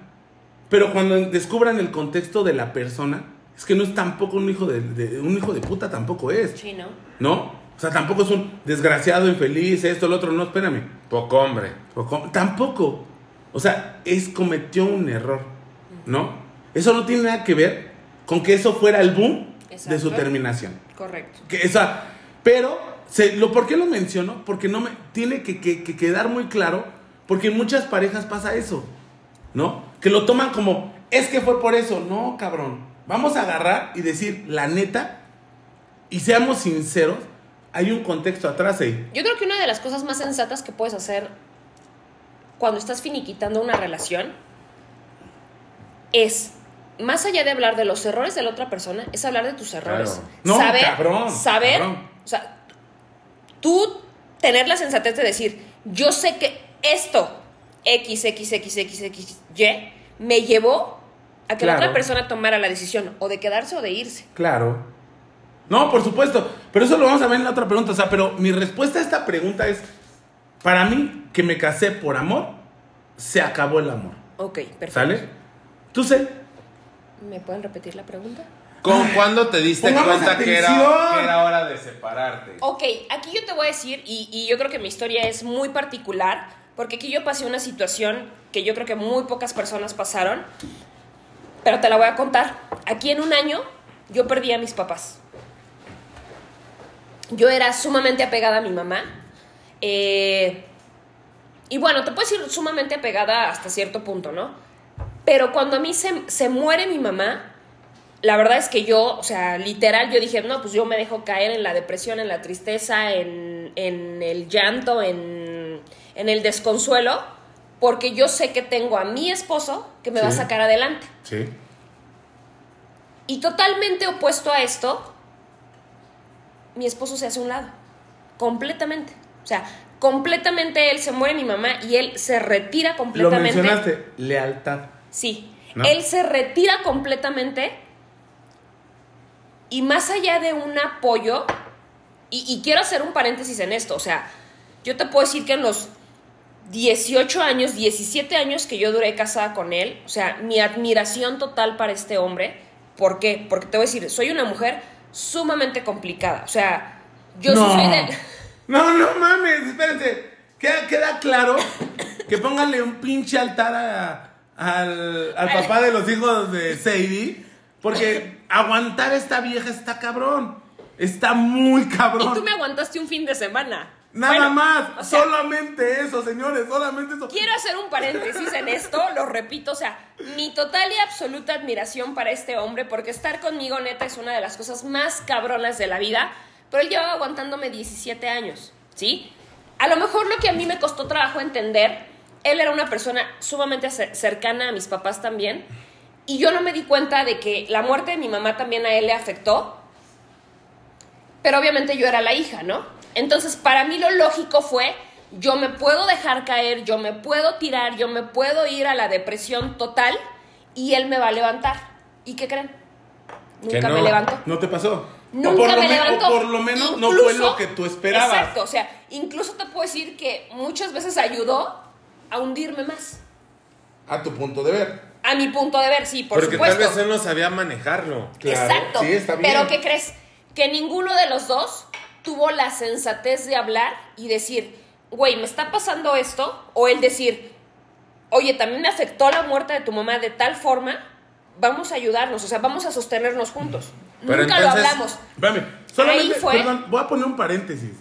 S1: Pero cuando descubran el contexto de la persona, es que no es tampoco un hijo de, de- un hijo de puta, tampoco es.
S3: Sí, ¿no?
S1: ¿No? O sea, tampoco es un desgraciado, infeliz, esto, lo otro. No, espérame.
S2: Poco hombre.
S1: O com- Tampoco. O sea, es cometió un error. ¿No? Eso no tiene nada que ver con que eso fuera el boom de su terminación.
S3: Correcto.
S1: Que esa, pero, se, lo, ¿por qué lo menciono? Porque no me, tiene que, que- que quedar muy claro, porque en muchas parejas pasa eso, ¿no? Que lo toman como, es que fue por eso. No, cabrón. Vamos a agarrar y decir, la neta, y seamos sinceros, hay un contexto atrás ahí.
S3: Yo creo que una de las cosas más sensatas que puedes hacer cuando estás finiquitando una relación es, más allá de hablar de los errores de la otra persona, es hablar de tus errores.
S2: Claro.
S1: No,
S3: saber,
S1: cabrón,
S3: saber,
S1: cabrón.
S3: O sea, tú tener la sensatez de decir, yo sé que esto, X, X, X, X, X, Y, me llevó a que la otra persona tomara la decisión o de quedarse o de irse.
S1: Claro. No, por supuesto. Pero eso lo vamos a ver en la otra pregunta. O sea, pero mi respuesta a esta pregunta es, para mí, que me casé por amor, se acabó el amor.
S3: Ok, perfecto.
S1: ¿Sale? ¿Tú sé?
S3: ¿Me pueden repetir la pregunta?
S2: ¿Con cuándo te diste
S1: Pongamos
S2: cuenta que era, que era hora de separarte?
S3: Ok, aquí yo te voy a decir, y, y yo creo que mi historia es muy particular, porque aquí yo pasé una situación que yo creo que muy pocas personas pasaron, pero te la voy a contar. Aquí en un año yo perdí a mis papás. Yo era sumamente apegada a mi mamá. eh, y bueno, te puedo decir sumamente apegada hasta cierto punto, ¿no? Pero cuando a mí se, se muere mi mamá, la verdad es que yo, o sea, literal, yo dije, no, pues yo me dejo caer en la depresión, en la tristeza, en, en el llanto, en, en el desconsuelo, porque yo sé que tengo a mi esposo que me va a sacar adelante.
S1: Sí.
S3: Y totalmente opuesto a esto, mi esposo se hace a un lado. Completamente. O sea, completamente él se muere mi mamá y él se retira
S1: Lo
S3: completamente.
S1: mencionaste, lealtad.
S3: Sí.
S1: ¿No?
S3: Él se retira completamente y más allá de un apoyo, y, y quiero hacer un paréntesis en esto, o sea, yo te puedo decir que en los 18 años, 17 años que yo duré casada con él, o sea, mi admiración total para este hombre, ¿por qué? Porque te voy a decir, soy una mujer sumamente complicada, o sea, yo
S1: no.
S3: soy de...
S1: No, no mames, espérense. Queda, queda claro que pónganle un pinche altar a- al Al- papá de los hijos de Sadie. Porque aguantar a esta vieja está cabrón. Está muy
S3: Y
S1: cabrón.
S3: tú me aguantaste un fin de semana.
S1: Nada
S3: Bueno,
S1: más.
S3: o sea,
S1: solamente eso, señores. Solamente eso.
S3: Quiero hacer un paréntesis en esto, lo repito, o sea, mi total y absoluta admiración para este hombre, porque estar conmigo neta es una de las cosas más cabronas de la vida, pero él llevaba aguantándome 17 años, ¿sí? A lo mejor lo que a mí me costó trabajo entender, él era una persona sumamente cer- cercana a mis papás también, y yo no me di cuenta de que la muerte de mi mamá también a él le afectó, pero obviamente yo era la hija, ¿no? Entonces, para mí lo lógico fue, yo me puedo dejar caer, yo me puedo tirar, yo me puedo ir a la depresión total y él me va a levantar. ¿Y qué creen? Nunca
S2: no.
S3: me levantó.
S1: ¿No te pasó?
S3: Nunca
S1: o por
S3: me levantó.
S1: O por lo menos no fue lo que tú esperabas.
S3: Exacto, o sea, incluso te puedo decir que muchas veces ayudó a hundirme más.
S1: A tu punto de ver.
S3: A mi punto de ver, sí, por
S2: Porque
S3: supuesto.
S2: tal vez él no sabía manejarlo.
S1: Claro,
S3: Exacto.
S1: sí, está bien.
S3: Pero ¿qué crees? Que ninguno de los dos tuvo la sensatez de hablar y decir, güey, me está pasando esto. O el decir, oye, también me afectó la muerte de tu mamá de tal forma, vamos a ayudarnos, o sea, vamos a sostenernos juntos.
S2: Pero
S3: Nunca lo hablamos.
S1: Espérame, solamente,
S3: Ahí fue.
S1: perdón, voy a poner un paréntesis.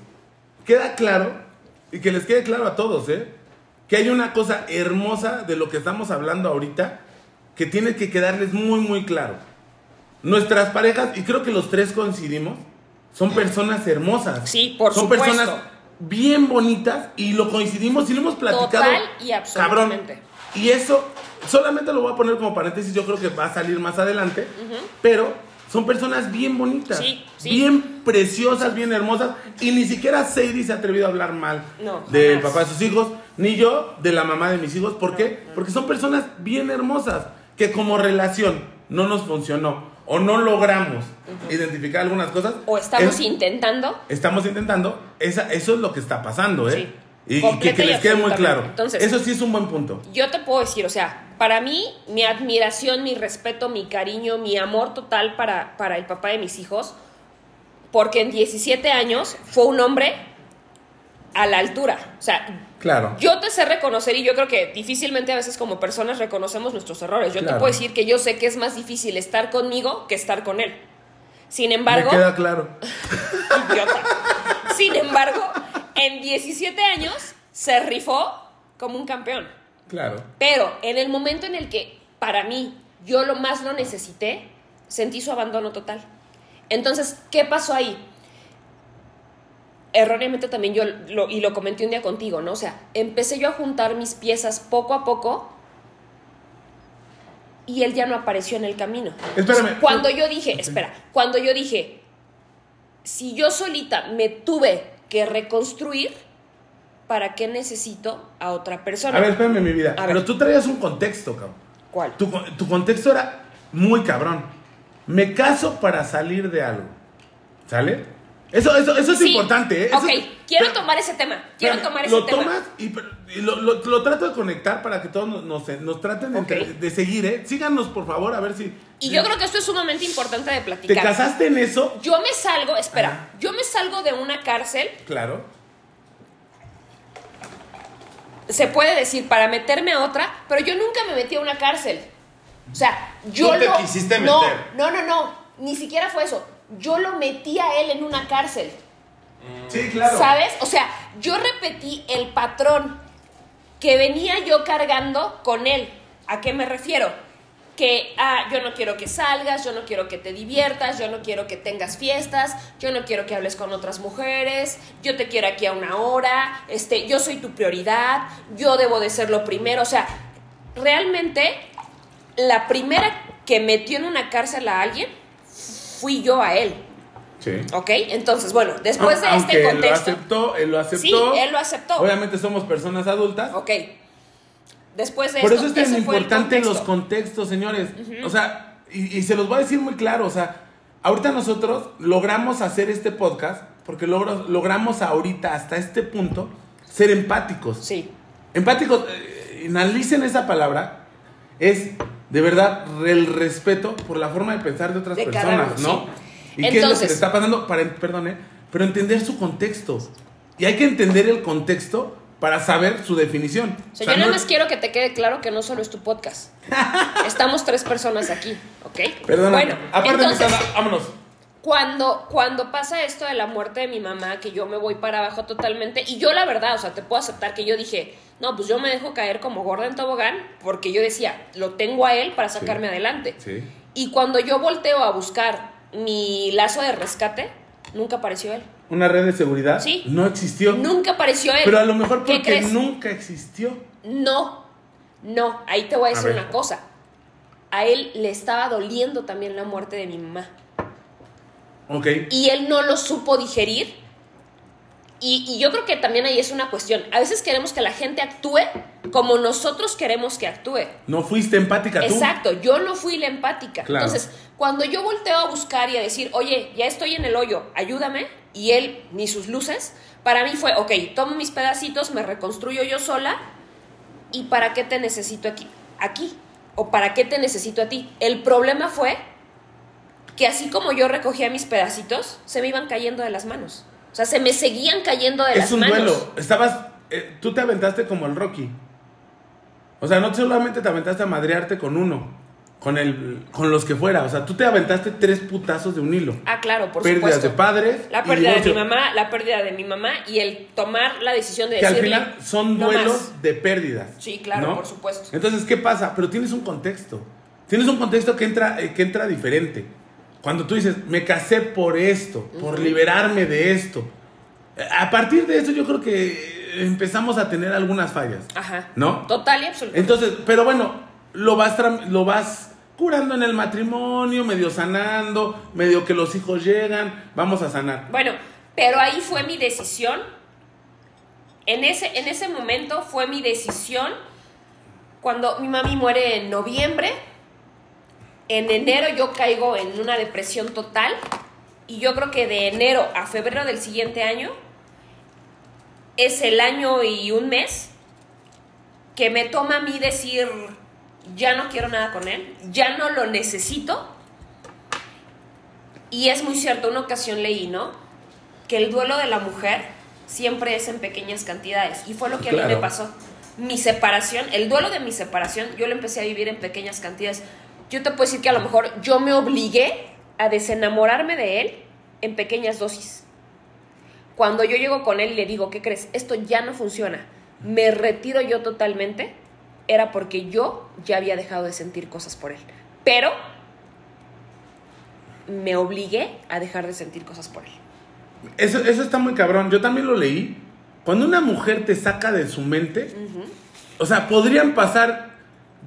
S1: Queda claro, y que les quede claro a todos, ¿eh? Que hay una cosa hermosa de lo que estamos hablando ahorita, que tiene que quedarles muy, muy claro. Nuestras parejas, y creo que los tres coincidimos, son personas hermosas.
S3: Sí, por
S1: son
S3: supuesto.
S1: personas bien bonitas, y lo coincidimos y lo hemos platicado.
S3: Total y absolutamente.
S1: Cabrón. Y eso, solamente lo voy a poner como paréntesis, yo creo que va a salir más adelante, pero son personas bien bonitas,
S3: Sí, sí.
S1: bien preciosas, bien hermosas, y ni siquiera Sadie se ha atrevido a hablar mal
S3: No,
S1: del papá de sus hijos, ni yo de la mamá de mis hijos, ¿por qué? Porque son personas bien hermosas, que como relación no nos funcionó, o no logramos identificar algunas cosas.
S3: O estamos
S1: es-
S3: intentando.
S1: estamos intentando, esa, eso es lo que está pasando, ¿eh?
S3: Sí.
S1: Y- Y, que, que les quede muy claro.
S3: Entonces-
S1: eso sí es un buen punto.
S3: Yo te puedo decir, o sea, para mí, mi admiración, mi respeto, mi cariño, mi amor total para, para el papá de mis hijos, porque en 17 años fue un hombre a la altura. O sea,
S1: Claro.
S3: yo te sé reconocer y yo creo que difícilmente a veces como personas reconocemos nuestros errores. Yo
S1: Claro.
S3: te puedo decir que yo sé que es más difícil estar conmigo que estar con él. Sin embargo,
S1: Me queda claro.
S3: idiota. Sin embargo, en 17 años se rifó como un campeón.
S1: Claro.
S3: Pero en el momento en el que, para mí, yo lo más lo necesité, sentí su abandono total. Entonces, ¿qué pasó ahí? Erróneamente también yo, lo, y lo comenté un día contigo, ¿no? O sea, empecé yo a juntar mis piezas poco a poco y él ya no apareció en el camino.
S1: Espérame.
S3: Cuando yo dije, espera, cuando yo dije, si yo solita me tuve que reconstruir, ¿para qué necesito a otra persona?
S1: A ver, espérame, mi vida.
S3: A ver.
S1: Pero tú traías un contexto, cabrón.
S3: ¿Cuál?
S1: Tu, tu contexto era muy cabrón. Me caso para salir de algo. ¿Sale? Eso, eso, eso es
S3: Sí.
S1: importante, ¿eh? Eso-
S3: Ok, quiero
S1: pero-
S3: tomar ese tema. Quiero tomar ese
S1: lo
S3: tema.
S1: tomas y, lo, lo- lo trato de conectar para que todos nos, nos, nos traten de, seguir, ¿eh? Síganos, por favor, a ver si...
S3: Y
S1: si-
S3: yo creo que esto es sumamente importante de
S1: ¿Te
S3: platicar.
S1: casaste en eso?
S3: Yo me salgo, espera,
S1: Ajá.
S3: yo me salgo de una cárcel,
S1: Claro.
S3: se puede decir, para meterme a otra, pero yo nunca me metí a una cárcel. O sea, yo
S2: Tú te
S3: lo-
S2: quisiste
S3: no,
S2: meter.
S3: No, no, no, ni siquiera fue eso. Yo lo metí a él en una cárcel.
S1: Sí, claro.
S3: ¿Sabes? O sea, yo repetí el patrón que venía yo cargando con él. ¿A qué me refiero? Que ah, yo no quiero que salgas, yo no quiero que te diviertas, yo no quiero que tengas fiestas, yo no quiero que hables con otras mujeres, yo te quiero aquí a una hora, este, yo soy tu prioridad, yo debo de ser lo primero. O sea, realmente la primera que metió en una cárcel a alguien fui yo a él.
S1: Sí.
S3: ¿Ok? Entonces, bueno, después de
S1: Aunque
S3: este
S1: él
S3: contexto.
S1: lo aceptó, él lo aceptó.
S3: Sí, él lo aceptó.
S1: Obviamente somos personas adultas.
S3: Ok. Después de
S1: Por
S3: esto,
S1: eso es tan importante los
S3: contexto.
S1: contextos, señores. O sea, y, y se los voy a decir muy claro. O sea, ahorita nosotros logramos hacer este podcast porque logramos ahorita, hasta este punto, ser empáticos.
S3: Sí.
S1: Empáticos, eh, analicen esa palabra. Es de verdad el respeto por la forma de pensar de otras
S3: De
S1: personas,
S3: uno,
S1: ¿no?
S3: sí.
S1: Y qué es lo que le está pasando, para, perdón, eh, pero entender su contexto. Y hay que entender el contexto para saber su definición.
S3: O sea,
S1: O sea,
S3: yo nada más quiero que te quede claro que no solo es tu podcast. Estamos tres personas aquí, ¿ok?
S1: Perdona.
S3: Bueno,
S1: Aparte,
S3: entonces,
S1: Misawa, vámonos.
S3: Cuando, cuando pasa esto de la muerte de mi mamá, que yo me voy para abajo totalmente, y yo la verdad, o sea, te puedo aceptar que yo dije, no, pues yo me dejo caer como gorda en tobogán, porque yo decía, lo tengo a él para sacarme
S1: Sí.
S3: adelante.
S1: Sí.
S3: Y cuando yo volteo a buscar mi lazo de rescate, nunca apareció él.
S1: Una red de seguridad
S3: Sí.
S1: no existió.
S3: Nunca apareció él.
S1: Pero a lo mejor
S3: ¿Qué
S1: porque nunca existió.
S3: No, no, ahí te voy a decir una cosa. A él le estaba doliendo también la muerte de mi mamá. Y él no lo supo digerir. Y, y yo creo que también ahí es una cuestión. A veces queremos que la gente actúe como nosotros queremos que actúe.
S1: No fuiste empática tú.
S3: Exacto, yo no fui la empática.
S1: Claro.
S3: Entonces, cuando yo volteo a buscar y a decir, oye, ya estoy en el hoyo, ayúdame, y él ni sus luces, para mí fue, ok, tomo mis pedacitos, me reconstruyo yo sola, ¿y para qué te necesito aquí? Aquí. ¿O para qué te necesito a ti? El problema fue que así como yo recogía mis pedacitos, se me iban cayendo de las manos. O sea, se me seguían cayendo de las
S1: Es un
S3: manos.
S1: duelo. Estabas. eh, tú te aventaste como el Rocky. O sea, no solamente te aventaste a madrearte con uno, con el, con los que fuera. O sea, tú te aventaste tres putazos de un hilo.
S3: Ah, claro, por
S1: Pérdidas
S3: supuesto.
S1: de padres.
S3: La pérdida de mi mamá, la pérdida de mi mamá y el tomar la decisión de
S1: Que al
S3: decirle,
S1: final son
S3: "No
S1: duelos
S3: más".
S1: de pérdidas.
S3: Sí, claro,
S1: ¿no?
S3: por supuesto.
S1: Entonces, ¿qué pasa? Pero tienes un contexto. Tienes un contexto que entra, eh, que entra diferente. Cuando tú dices, me casé por esto, por liberarme de esto. A partir de eso yo creo que empezamos a tener algunas fallas.
S3: Ajá.
S1: ¿No?
S3: Total y absoluto.
S1: Entonces, pero bueno, lo vas, lo vas curando en el matrimonio, medio sanando, medio que los hijos llegan, vamos a sanar.
S3: Bueno, pero ahí fue mi decisión. En ese, en ese momento fue mi decisión. Cuando mi mami muere en noviembre, en enero yo caigo en una depresión total. Y yo creo que de enero a febrero del siguiente año es el año y un mes que me toma a mí decir, ya no quiero nada con él, ya no lo necesito. Y es muy cierto, una ocasión leí, ¿no? Que el duelo de la mujer siempre es en pequeñas cantidades. Y fue lo que a mí me pasó. Mi separación, el duelo de mi separación, yo lo empecé a vivir en pequeñas cantidades. Yo te puedo decir que a lo mejor yo me obligué a desenamorarme de él en pequeñas dosis. Cuando yo llego con él y le digo, ¿qué crees? Esto ya no funciona. Me retiro yo totalmente. Era porque yo ya había dejado de sentir cosas por él. Pero me obligué a dejar de sentir cosas por él.
S1: Eso, eso está muy cabrón. Yo también lo leí. Cuando una mujer te saca de su mente, o sea, podrían pasar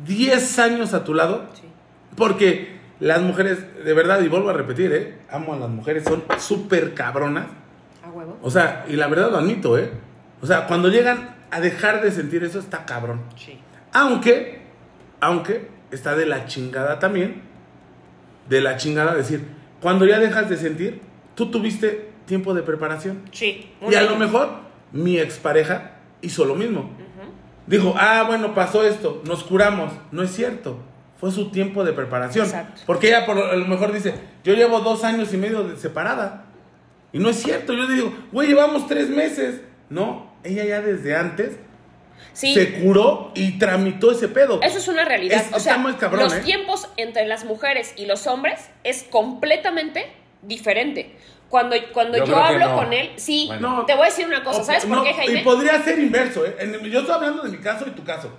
S1: 10 años a tu lado,
S3: Sí.
S1: Porque las mujeres, de verdad, y vuelvo a repetir, ¿eh? amo a las mujeres, son súper cabronas.
S3: A huevo.
S1: O sea, y la verdad lo admito, ¿eh? O sea, cuando llegan a dejar de sentir eso, está cabrón.
S3: Sí.
S1: Aunque, aunque está de la chingada también, de la chingada decir, cuando ya dejas de sentir, tú tuviste tiempo de preparación.
S3: Sí.
S1: Y a lo mejor mi expareja hizo lo mismo. Dijo, ah, bueno, pasó esto, nos curamos. No es cierto. Fue su tiempo de preparación.
S3: Exacto.
S1: Porque ella por lo- a lo mejor dice, yo llevo dos años y medio de separada. Y no es cierto. Yo le digo, güey, llevamos tres meses. No, ella ya desde antes
S3: Sí.
S1: se curó y tramitó ese pedo.
S3: Eso es una realidad.
S1: Es-
S3: o sea,
S1: está muy cabrón,
S3: los
S1: ¿eh?
S3: tiempos entre las mujeres y los hombres es completamente diferente. Cuando, cuando
S2: Yo
S3: hablo
S2: no.
S3: con él, sí,
S1: No.
S3: te voy a decir una cosa,
S1: O-
S3: ¿sabes por
S1: no,
S3: qué, Jaime?
S1: Y podría ser inverso, ¿eh? En- yo estoy hablando de mi caso y tu caso.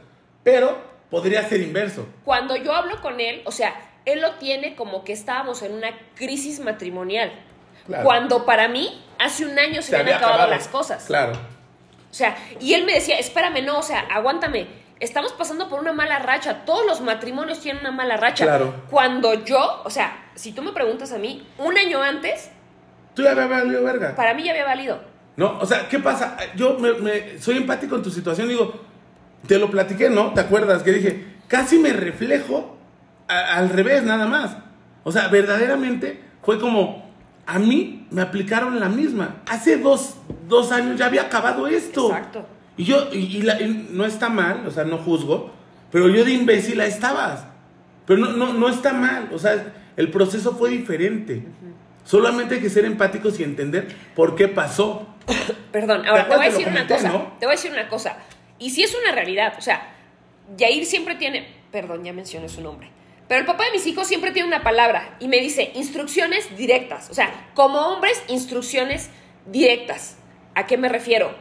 S1: Pero podría ser inverso.
S3: Cuando yo hablo con él, o sea, él lo tiene como que estábamos en una crisis matrimonial.
S1: Claro.
S3: Cuando para mí, hace un año se, habían acabado, las cosas.
S1: Claro.
S3: O sea, y él me decía, espérame, no, o sea, aguántame. Estamos pasando por una mala racha. Todos los matrimonios tienen una mala racha.
S1: Claro.
S3: Cuando yo, o sea, si tú me preguntas a mí, un año antes,
S1: Tú ya me valió verga.
S3: para mí ya había valido.
S1: No, o sea, ¿qué pasa? Yo me, me- soy empático en tu situación. Digo, te lo platiqué, ¿no? ¿Te acuerdas? Que dije, casi me reflejo a- al revés, nada más. O sea, verdaderamente fue como, a mí me aplicaron la misma. Hace dos, dos años ya había acabado esto.
S3: Exacto.
S1: Y yo, y, y la- y no está mal, o sea, no juzgo, pero yo de imbécil ahí estabas. Pero no, no, no está mal, o sea, el proceso fue diferente. Solamente hay que ser empáticos y entender por qué pasó.
S3: Perdón, ahora te voy a decir
S1: lo
S3: una
S1: comenté,
S3: cosa.
S1: ¿no?
S3: Te voy a decir una cosa. Y si es una realidad, o sea, Yair siempre tiene, perdón, ya mencioné su nombre. Pero el papá de mis hijos siempre tiene una palabra y me dice instrucciones directas. O sea, como hombres, instrucciones directas. ¿A qué me refiero?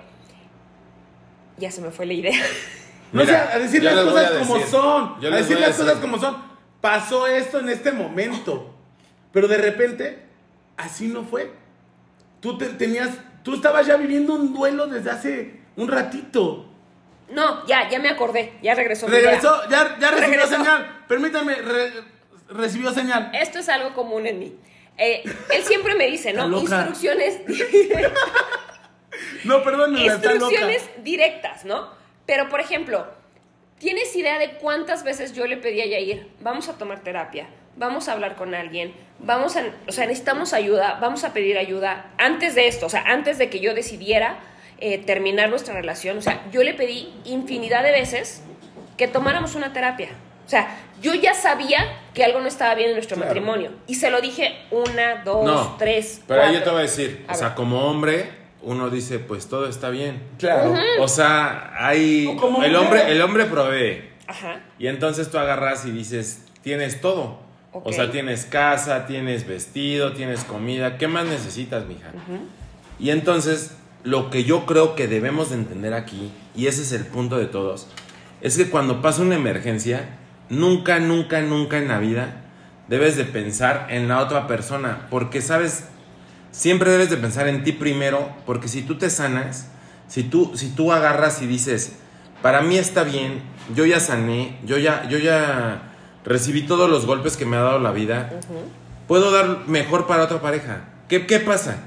S3: Ya se me fue la idea.
S1: No, o
S2: Mira,
S1: sea, a decir las cosas
S2: a
S1: como
S2: decir.
S1: son. A decir
S2: a
S1: las cosas
S2: decir.
S1: como son. Pasó esto en este momento. Pero de repente, así no fue. Tú te- tenías, tú estabas ya viviendo un duelo desde hace un ratito.
S3: No, ya, ya me acordé. Ya regresó.
S1: Regresó, ya, ya recibió
S3: Regresó.
S1: señal. Permítame, re- recibió señal.
S3: Esto es algo común en mí. eh, él siempre me dice, ¿no? Instrucciones,
S1: No, perdón, loca.
S3: instrucciones directas, ¿no? Pero, por ejemplo, ¿tienes idea de cuántas veces yo le pedí a Yair, vamos a tomar terapia, vamos a hablar con alguien, vamos a, o sea, necesitamos ayuda, vamos a pedir ayuda antes de esto, o sea, antes de que yo decidiera eh, terminar nuestra relación, o sea, yo le pedí infinidad de veces que tomáramos una terapia. O sea, yo ya sabía que algo no estaba bien en nuestro
S1: Claro.
S3: matrimonio. Y se lo dije una, dos,
S2: No,
S3: tres,
S2: Pero
S3: cuatro.
S2: yo te voy a decir,
S3: A
S2: o sea,
S3: ver.
S2: como hombre, uno dice, pues todo está bien.
S1: Claro.
S2: O sea, hay.
S1: O
S2: el hombre, el hombre provee.
S3: Ajá.
S2: Y entonces tú agarras y dices, tienes todo. O sea, tienes casa, tienes vestido, tienes comida. ¿Qué más necesitas, mija? Y entonces, lo que yo creo que debemos de entender aquí, y ese es el punto de todos, es que cuando pasa una emergencia, nunca, nunca, nunca en la vida debes de pensar en la otra persona. Porque, ¿sabes? Siempre debes de pensar en ti primero, porque si tú te sanas, si tú, si tú agarras y dices, para mí está bien, yo ya sané, yo ya, yo ya recibí todos los golpes que me ha dado la vida, puedo dar mejor para otra pareja. ¿Qué, qué pasa?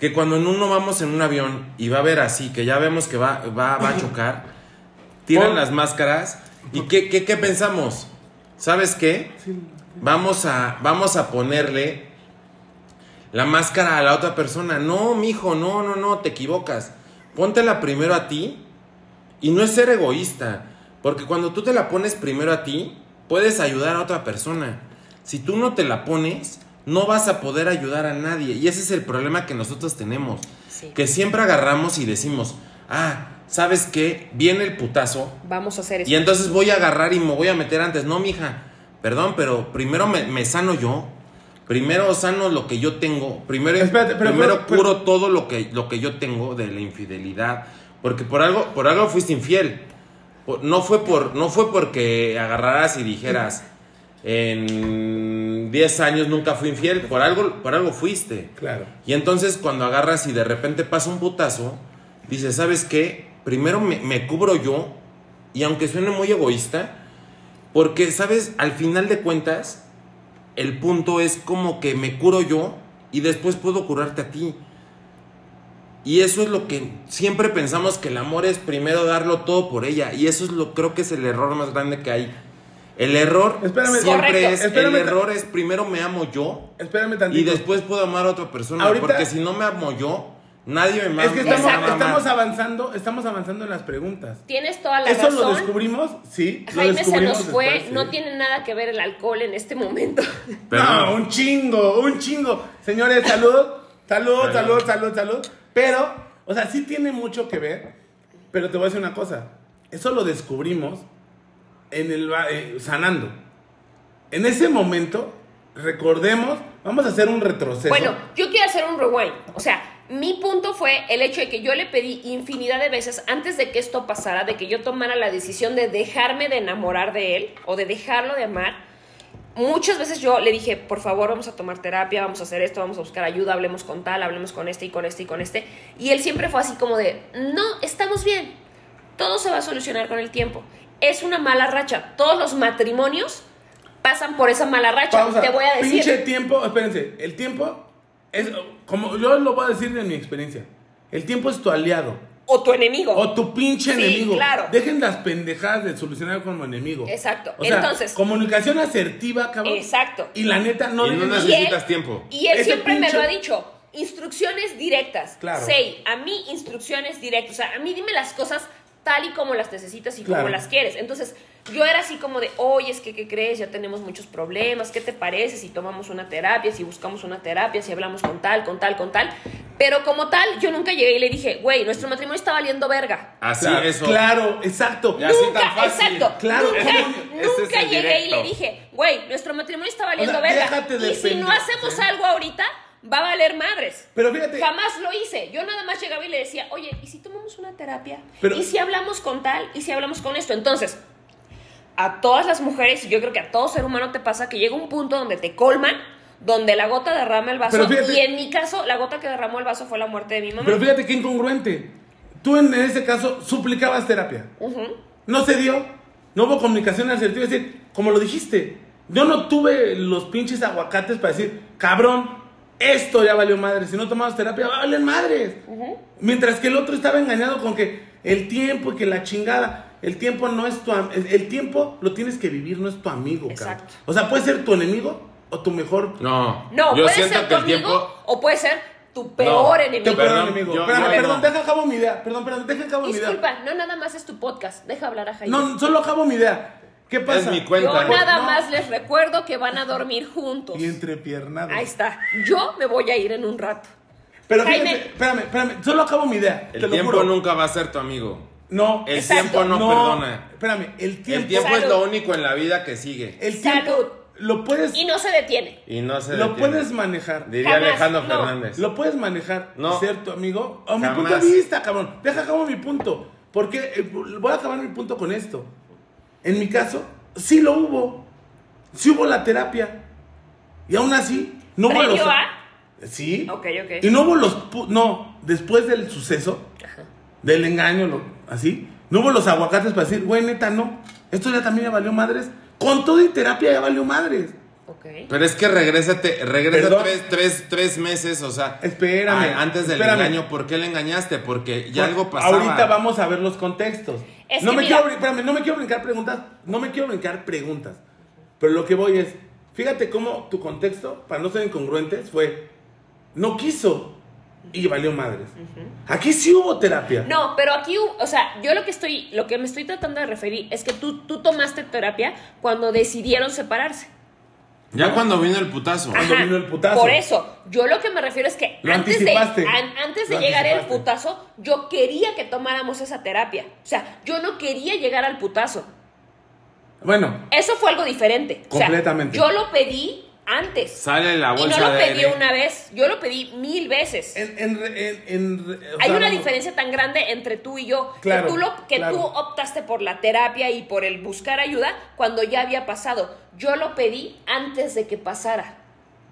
S2: Que cuando en uno vamos en un avión y va a ver así, que ya vemos que va, va, va a chocar, tiran las máscaras y ¿qué, qué, qué pensamos? ¿Sabes qué? Vamos a, vamos a ponerle la máscara a la otra persona. No, mijo, no, no, no, te equivocas. Póntela primero a ti y no es ser egoísta, porque cuando tú te la pones primero a ti, puedes ayudar a otra persona. Si tú no te la pones, no vas a poder ayudar a nadie. Y ese es el problema que nosotros tenemos.
S3: Sí.
S2: Que siempre agarramos y decimos, ah, ¿sabes qué? Viene el putazo,
S3: Vamos a hacer esto.
S2: y entonces voy a agarrar y me voy a meter antes. No, mija, perdón, pero primero me, me sano yo. Primero sano lo que yo tengo. Primero,
S1: Espérate, pero-
S2: primero
S1: pero-
S2: curo todo lo que, lo que yo tengo de la infidelidad. Porque por algo, por algo fuiste infiel. No fue, por, no fue porque agarraras y dijeras, en 10 años nunca fui infiel. Por algo, por algo fuiste.
S1: Claro.
S2: Y entonces cuando agarras y de repente pasa un putazo, dices, ¿sabes qué? Primero me, me cubro yo, y aunque suene muy egoísta, porque, ¿sabes? Al final de cuentas, el punto es como que me curo yo y después puedo curarte a ti. Y eso es lo que siempre pensamos que el amor es primero darlo todo por ella. Y eso es lo creo que es el error más grande que hay. El error
S1: Espérame,
S2: siempre
S3: Correcto.
S2: es
S1: Espérame.
S2: el error es primero me amo yo
S1: Espérame
S2: y después puedo amar a otra persona.
S1: Ahorita-
S2: porque si no me amo yo, nadie me,
S1: Es que estamos, avanzando, estamos avanzando en las preguntas.
S3: Tienes toda la
S1: Eso
S3: razón.
S1: lo descubrimos, sí.
S3: Jaime se nos fue,
S1: después, sí.
S3: no tiene nada que ver el alcohol en este momento.
S2: Pero
S1: no, un chingo, un chingo. Señores, salud, salud,
S2: Salud.
S1: salud, salud, salud. Pero, o sea, sí tiene mucho que ver. Pero te voy a decir una cosa. Eso lo descubrimos en el eh, sanando. En ese momento, recordemos, vamos a hacer un retroceso.
S3: Bueno, yo quiero hacer un rewind. O sea, mi punto fue el hecho de que yo le pedí infinidad de veces antes de que esto pasara, de que yo tomara la decisión de dejarme de enamorar de él o de dejarlo de amar. Muchas veces yo le dije, por favor, vamos a tomar terapia, vamos a hacer esto, vamos a buscar ayuda, hablemos con tal, hablemos con este y con este y con este. Y él siempre fue así como de, no, estamos bien, todo se va a solucionar con el tiempo. Es una mala racha. Todos los matrimonios pasan por esa mala racha.
S1: Pausa.
S3: Te voy a decir.
S1: Pinche tiempo, espérense, el tiempo es, como yo lo voy a decir de mi experiencia, el tiempo es tu aliado.
S3: O tu enemigo.
S1: O tu pinche
S3: Sí,
S1: enemigo.
S3: claro.
S1: Dejen las pendejadas de solucionar como enemigo.
S3: Exacto.
S1: O sea,
S3: Entonces-
S1: comunicación asertiva, cabrón.
S3: Exacto.
S1: Y la neta, no
S2: Y no
S1: dejen-
S3: Y él-
S2: necesitas tiempo.
S3: Y él
S1: Ese
S3: siempre me lo ha dicho. Instrucciones directas.
S1: Claro.
S3: Sei, a mí instrucciones directas. O sea, a mí dime las cosas tal y como las necesitas y
S1: Claro.
S3: como las quieres. Entonces, yo era así como de, oye, es que, ¿qué crees? Ya tenemos muchos problemas. ¿Qué te parece si tomamos una terapia, si buscamos una terapia, si hablamos con tal, con tal, con tal? Pero como tal, yo nunca llegué y le dije, güey, nuestro matrimonio está valiendo verga.
S2: Así
S1: Claro,
S2: eso.
S1: Claro, exacto.
S2: Así
S3: nunca,
S2: tan fácil.
S3: exacto.
S1: Claro,
S3: nunca,
S1: ese-
S3: nunca
S2: es
S3: llegué y le dije, güey, nuestro matrimonio está valiendo
S1: O sea,
S3: verga.
S1: déjate de
S3: Y si no hacemos algo ahorita, va a valer madres.
S1: Pero fíjate,
S3: Jamás lo hice. Yo nada más llegaba y le decía, oye, ¿y si tomamos una terapia?
S1: Pero-
S3: ¿Y si hablamos con tal? ¿Y si hablamos con esto? Entonces, a todas las mujeres, y yo creo que a todo ser humano te pasa que llega un punto donde te colman, donde la gota derrama el vaso.
S1: Fíjate-
S3: y en mi caso, la gota que derramó el vaso fue la muerte de mi mamá.
S1: pero fíjate qué incongruente. Tú en ese caso suplicabas terapia. No se dio. No hubo comunicación asertiva. Es decir, como lo dijiste, yo no tuve los pinches aguacates para decir, cabrón, esto ya valió madres. Si no tomabas terapia, valen madres. Mientras que el otro estaba engañado con que el tiempo y que la chingada. El tiempo no es tu el, el tiempo lo tienes que vivir, no es tu amigo, cabrón.
S3: Exacto.
S1: O sea, puede ser tu enemigo o tu mejor
S2: No,
S3: No,
S2: yo
S3: puede
S2: siento
S3: ser
S2: que
S3: tu
S2: el
S3: amigo
S2: tiempo.
S3: o puede ser tu peor
S2: No,
S3: enemigo.
S1: Perdón,
S2: Perdón,
S1: enemigo.
S2: yo-
S1: Espérame,
S2: yo-
S1: perdón,
S2: no.
S1: deja acabo mi idea. Perdón, perdón, deja acabo mi idea.
S3: Disculpa, no nada más es tu podcast. Deja hablar a Jaime.
S1: No, solo acabo mi idea. ¿Qué pasa?
S2: Es mi cuenta.
S3: Yo nada
S1: No.
S3: más les recuerdo que van a dormir juntos.
S1: Y entrepiernado.
S3: Ahí está. Yo me voy a ir en un rato.
S1: Pero fíjate,
S3: Jaime.
S1: espérame, espérame, solo acabo mi idea. te
S2: El
S1: lo
S2: tiempo
S1: juro.
S2: nunca va a ser tu amigo.
S1: No.
S2: El
S3: Exacto.
S2: tiempo no, perdona.
S1: Espérame, el tiempo.
S2: El tiempo es
S3: Salud.
S2: lo único en la vida que sigue.
S1: El tiempo
S3: Salud.
S1: lo puedes
S3: Y no se detiene.
S2: Y no se
S1: lo
S2: detiene.
S1: puedes manejar.
S2: Diría
S3: Jamás,
S2: Alejandro
S3: no.
S2: Fernández.
S1: Lo puedes manejar
S2: No.
S1: ser tu amigo. A mi punto de vista, cabrón. Deja acabo mi punto. Porque eh, voy a acabar mi punto con esto. En mi caso, sí lo hubo. Sí hubo la terapia. Y aún así, no hubo
S3: ¿Previo
S1: los.
S3: a?
S1: Sí.
S3: Ok, ok.
S1: Y no hubo los. No, después del suceso, del engaño, lo- así, no hubo los aguacates para decir, güey, neta, no. Esto ya también ya valió madres. Con todo y terapia ya valió madres.
S2: Pero es que regrésate, regresa tres, tres, tres meses, o sea.
S1: Espérame,
S2: a- antes del
S1: espérame.
S2: engaño, ¿por qué le engañaste? Porque ya
S1: Pues,
S2: algo pasaba.
S1: Ahorita vamos a ver los contextos.
S3: Es
S1: no
S3: que
S1: me
S3: mira-
S1: quiero, espérame, no me quiero brincar preguntas, no me quiero brincar preguntas. Pero lo que voy es, fíjate cómo tu contexto, para no ser incongruentes, fue no quiso y valió madres. Aquí sí hubo terapia.
S3: No, pero aquí, o sea, yo lo que estoy, lo que me estoy tratando de referir es que tú, tú tomaste terapia cuando decidieron separarse.
S2: Ya cuando vino el putazo.
S1: Cuando
S3: Ajá,
S1: vino el putazo.
S3: Por eso, yo lo que me refiero es que
S1: Lo
S3: antes de, an- antes de
S1: Lo
S3: llegar el
S1: anticipaste.
S3: putazo, yo quería que tomáramos esa terapia. O sea, yo no quería llegar al putazo.
S1: Bueno,
S3: Eso fue algo diferente. O sea,
S1: Completamente.
S3: yo lo pedí antes.
S2: Sale la
S3: y no
S2: bolsa
S3: lo pedí una vez, yo lo pedí mil veces.
S1: en, en, en- en- o
S3: Hay
S1: sea,
S3: una
S1: no-
S3: diferencia tan grande entre tú y yo.
S1: Claro,
S3: que tú, lo, que
S1: claro.
S3: tú optaste por la terapia y por el buscar ayuda cuando ya había pasado. Yo lo pedí antes de que pasara.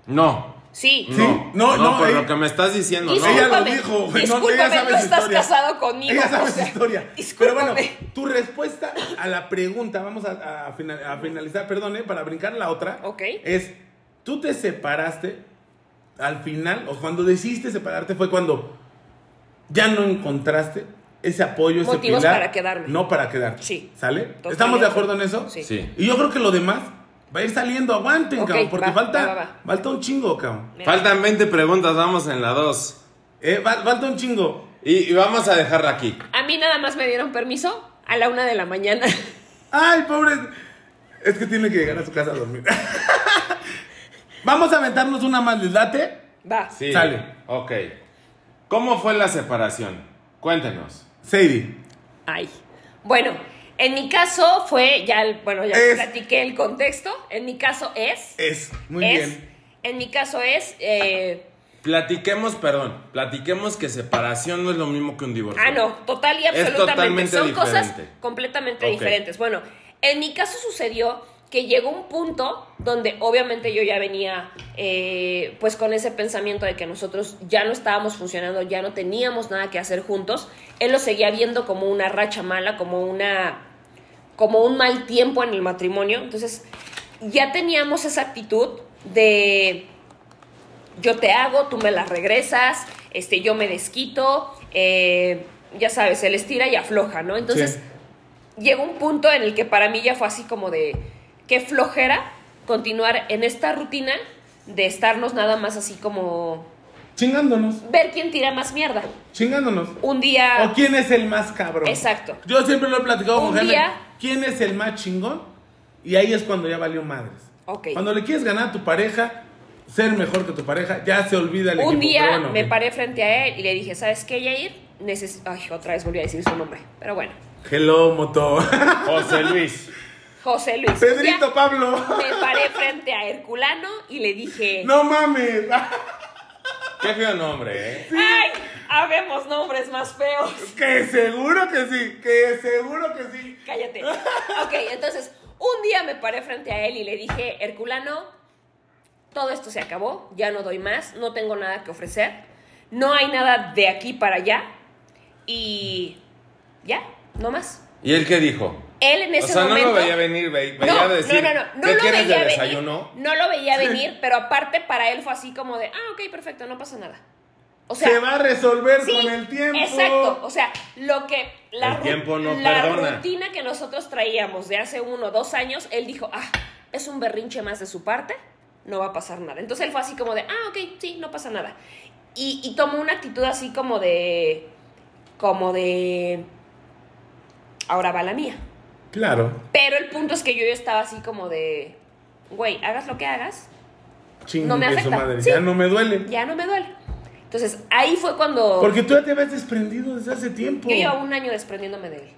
S2: No.
S3: Sí.
S1: Sí, no, no,
S2: por
S1: ella-
S2: lo que me estás diciendo, no.
S1: Ella lo
S3: Discúlpame,
S1: dijo, güey, no,
S3: discúlpame,
S1: ella sabe
S3: no
S1: su
S3: estás
S1: historia.
S3: casado conmigo,
S1: Ella sabe
S3: o
S1: su
S3: sea,
S1: historia. Pero
S3: discúlpame.
S1: bueno, tu respuesta a la pregunta, vamos a, a final- a finalizar, perdón, eh, para brincar la otra,
S3: Ok.
S1: es, tú te separaste al final, o cuando decidiste separarte fue cuando ya no encontraste ese apoyo, ese
S3: Motivos
S1: pilar.
S3: para quedarme.
S1: No para quedarte.
S3: Sí.
S1: ¿Sale?
S3: Totalmente.
S1: ¿Estamos de acuerdo en eso?
S3: Sí.
S2: Sí.
S1: Y yo creo que lo demás va a ir saliendo, aguanten, cabrón, porque
S3: va,
S1: falta,
S3: va, va, va.
S1: falta un chingo, cabrón.
S3: Mira.
S2: Faltan 20 preguntas, vamos en la 2.
S1: Eh, fa- falta un chingo.
S2: Y, y vamos a dejarla aquí.
S3: A mí nada más me dieron permiso a la una de la mañana.
S1: Ay, pobre. Es que tiene que llegar a su casa a dormir. Vamos a aventarnos una más, ¿les late?
S3: Va.
S2: Sí.
S1: Sale.
S2: Ok. ¿Cómo fue la separación? Cuéntenos.
S1: Sadie.
S3: Ay. Bueno, en mi caso fue, ya, el- bueno, ya
S1: Es-
S3: platiqué el contexto. En mi caso es.
S1: Es. Muy
S3: es,
S1: bien.
S3: En mi caso es. eh,
S2: Platiquemos, perdón, platiquemos que separación no es lo mismo que un divorcio.
S3: ah, no, total y
S2: Es
S3: absolutamente.
S2: totalmente
S3: Son cosas completamente diferentes. Bueno, en mi caso sucedió que llegó un punto donde obviamente yo ya venía eh, pues con ese pensamiento de que nosotros ya no estábamos funcionando, ya no teníamos nada que hacer juntos. Él lo seguía viendo como una racha mala, como una como un mal tiempo en el matrimonio. Entonces, ya teníamos esa actitud de yo te hago, tú me la regresas, este, yo me desquito, eh, ya sabes, él estira y afloja, ¿no? Entonces,
S1: Sí.
S3: llegó un punto en el que para mí ya fue así como de qué flojera continuar en esta rutina de estarnos nada más así como
S1: Chingándonos.
S3: ver quién tira más mierda.
S1: Chingándonos.
S3: Un día
S1: ¿O quién es el más cabrón?
S3: Exacto.
S1: Yo siempre lo he platicado
S3: Un
S1: con Jaime.
S3: día-
S1: ¿Quién es el más chingón? Y ahí es cuando ya valió madres.
S3: Ok.
S1: Cuando le quieres ganar a tu pareja, ser mejor que tu pareja, ya se olvida el
S3: un
S1: equipo.
S3: día
S1: bueno,
S3: me paré frente a él y le dije, ¿sabes qué, Yair? Neces Ay, otra vez volví a decir su nombre, pero bueno.
S1: Hello, moto.
S2: José Luis.
S3: José Luis.
S1: Pedrito Pablo.
S3: Me paré frente a Herculano y le dije,
S1: No mames.
S2: Qué feo nombre, ¿eh?
S3: ¡ay! Habemos nombres más feos.
S1: Que seguro que sí, que seguro que sí.
S3: Cállate. Ok, entonces, un día me paré frente a él y le dije, Herculano, todo esto se acabó, ya no doy más, no tengo nada que ofrecer, no hay nada de aquí para allá y ya, no más.
S2: ¿Y él qué dijo?
S3: Él en
S2: O
S3: ese
S2: sea, no
S3: momento.
S2: lo veía venir, ve- veía
S3: no,
S2: decir,
S3: no, no, no, no
S2: ¿qué
S3: lo veía
S2: de
S3: venir,
S2: desayuno?
S3: No lo veía venir, pero aparte para él fue así como de, ah, ok, perfecto, no pasa nada. O sea,
S1: se va a resolver
S3: sí,
S1: con el tiempo.
S3: Exacto, o sea, lo que la,
S2: El tiempo no
S3: la
S2: perdona.
S3: rutina que nosotros traíamos de hace uno o dos años, él dijo, ah, es un berrinche más de su parte, no va a pasar nada. Entonces él fue así como de, ah, ok, sí, no pasa nada. Y, y tomó una actitud así como de, como de, ahora va la mía.
S1: Claro.
S3: Pero el punto es que yo, yo estaba así como de, güey, hagas lo que hagas,
S1: Chingue
S3: No me afecta.
S1: madre.
S3: Sí.
S1: Ya no me duele.
S3: ya no me duele. Entonces ahí fue cuando
S1: Porque tú ya te habías desprendido desde hace tiempo.
S3: yo llevaba un año desprendiéndome de él.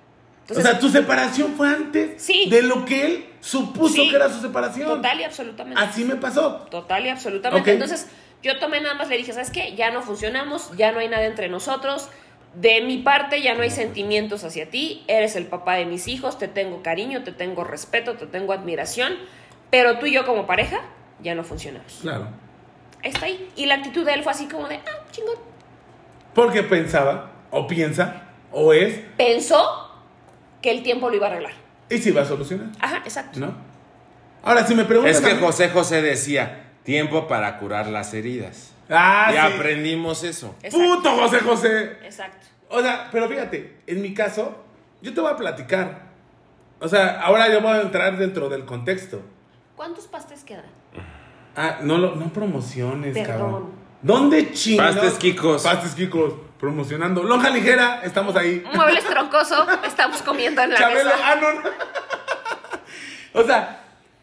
S1: o sea, tu separación fue antes
S3: Sí.
S1: de lo que él supuso
S3: Sí.
S1: que era su separación.
S3: total y absolutamente.
S1: Así me pasó.
S3: Total y absolutamente. Entonces, yo tomé nada más, le dije, ¿sabes qué? Ya no funcionamos, ya no hay nada entre nosotros. De mi parte ya no hay sentimientos hacia ti. Eres el papá de mis hijos, te tengo cariño, te tengo respeto, te tengo admiración. Pero tú y yo como pareja ya no funcionamos.
S1: Claro.
S3: Está ahí. Y la actitud de él fue así como de, ah, chingón.
S1: Porque pensaba, o piensa, o es,
S3: Pensó que el tiempo lo iba a arreglar.
S1: y si va a solucionar.
S3: Ajá, exacto.
S1: ¿No? Ahora, si me preguntan.
S2: Es que José José decía, tiempo para curar las heridas.
S1: Ah,
S2: y
S1: sí.
S2: aprendimos eso.
S3: Exacto.
S1: Puto José José.
S3: Exacto.
S1: O sea, pero fíjate, en mi caso, yo te voy a platicar. O sea, ahora yo voy a entrar dentro del contexto.
S3: ¿Cuántos pastes quedan?
S1: Ah, no, lo, no promociones,
S3: Perdón.
S1: cabrón. ¿Dónde chingados?
S2: Pastes Kikos.
S1: Pastes Kikos. Promocionando. Lonja ligera, estamos ahí.
S3: Muebles troncoso, estamos comiendo en la
S1: Chabelo,
S3: mesa.
S1: ah, no, no. o sea,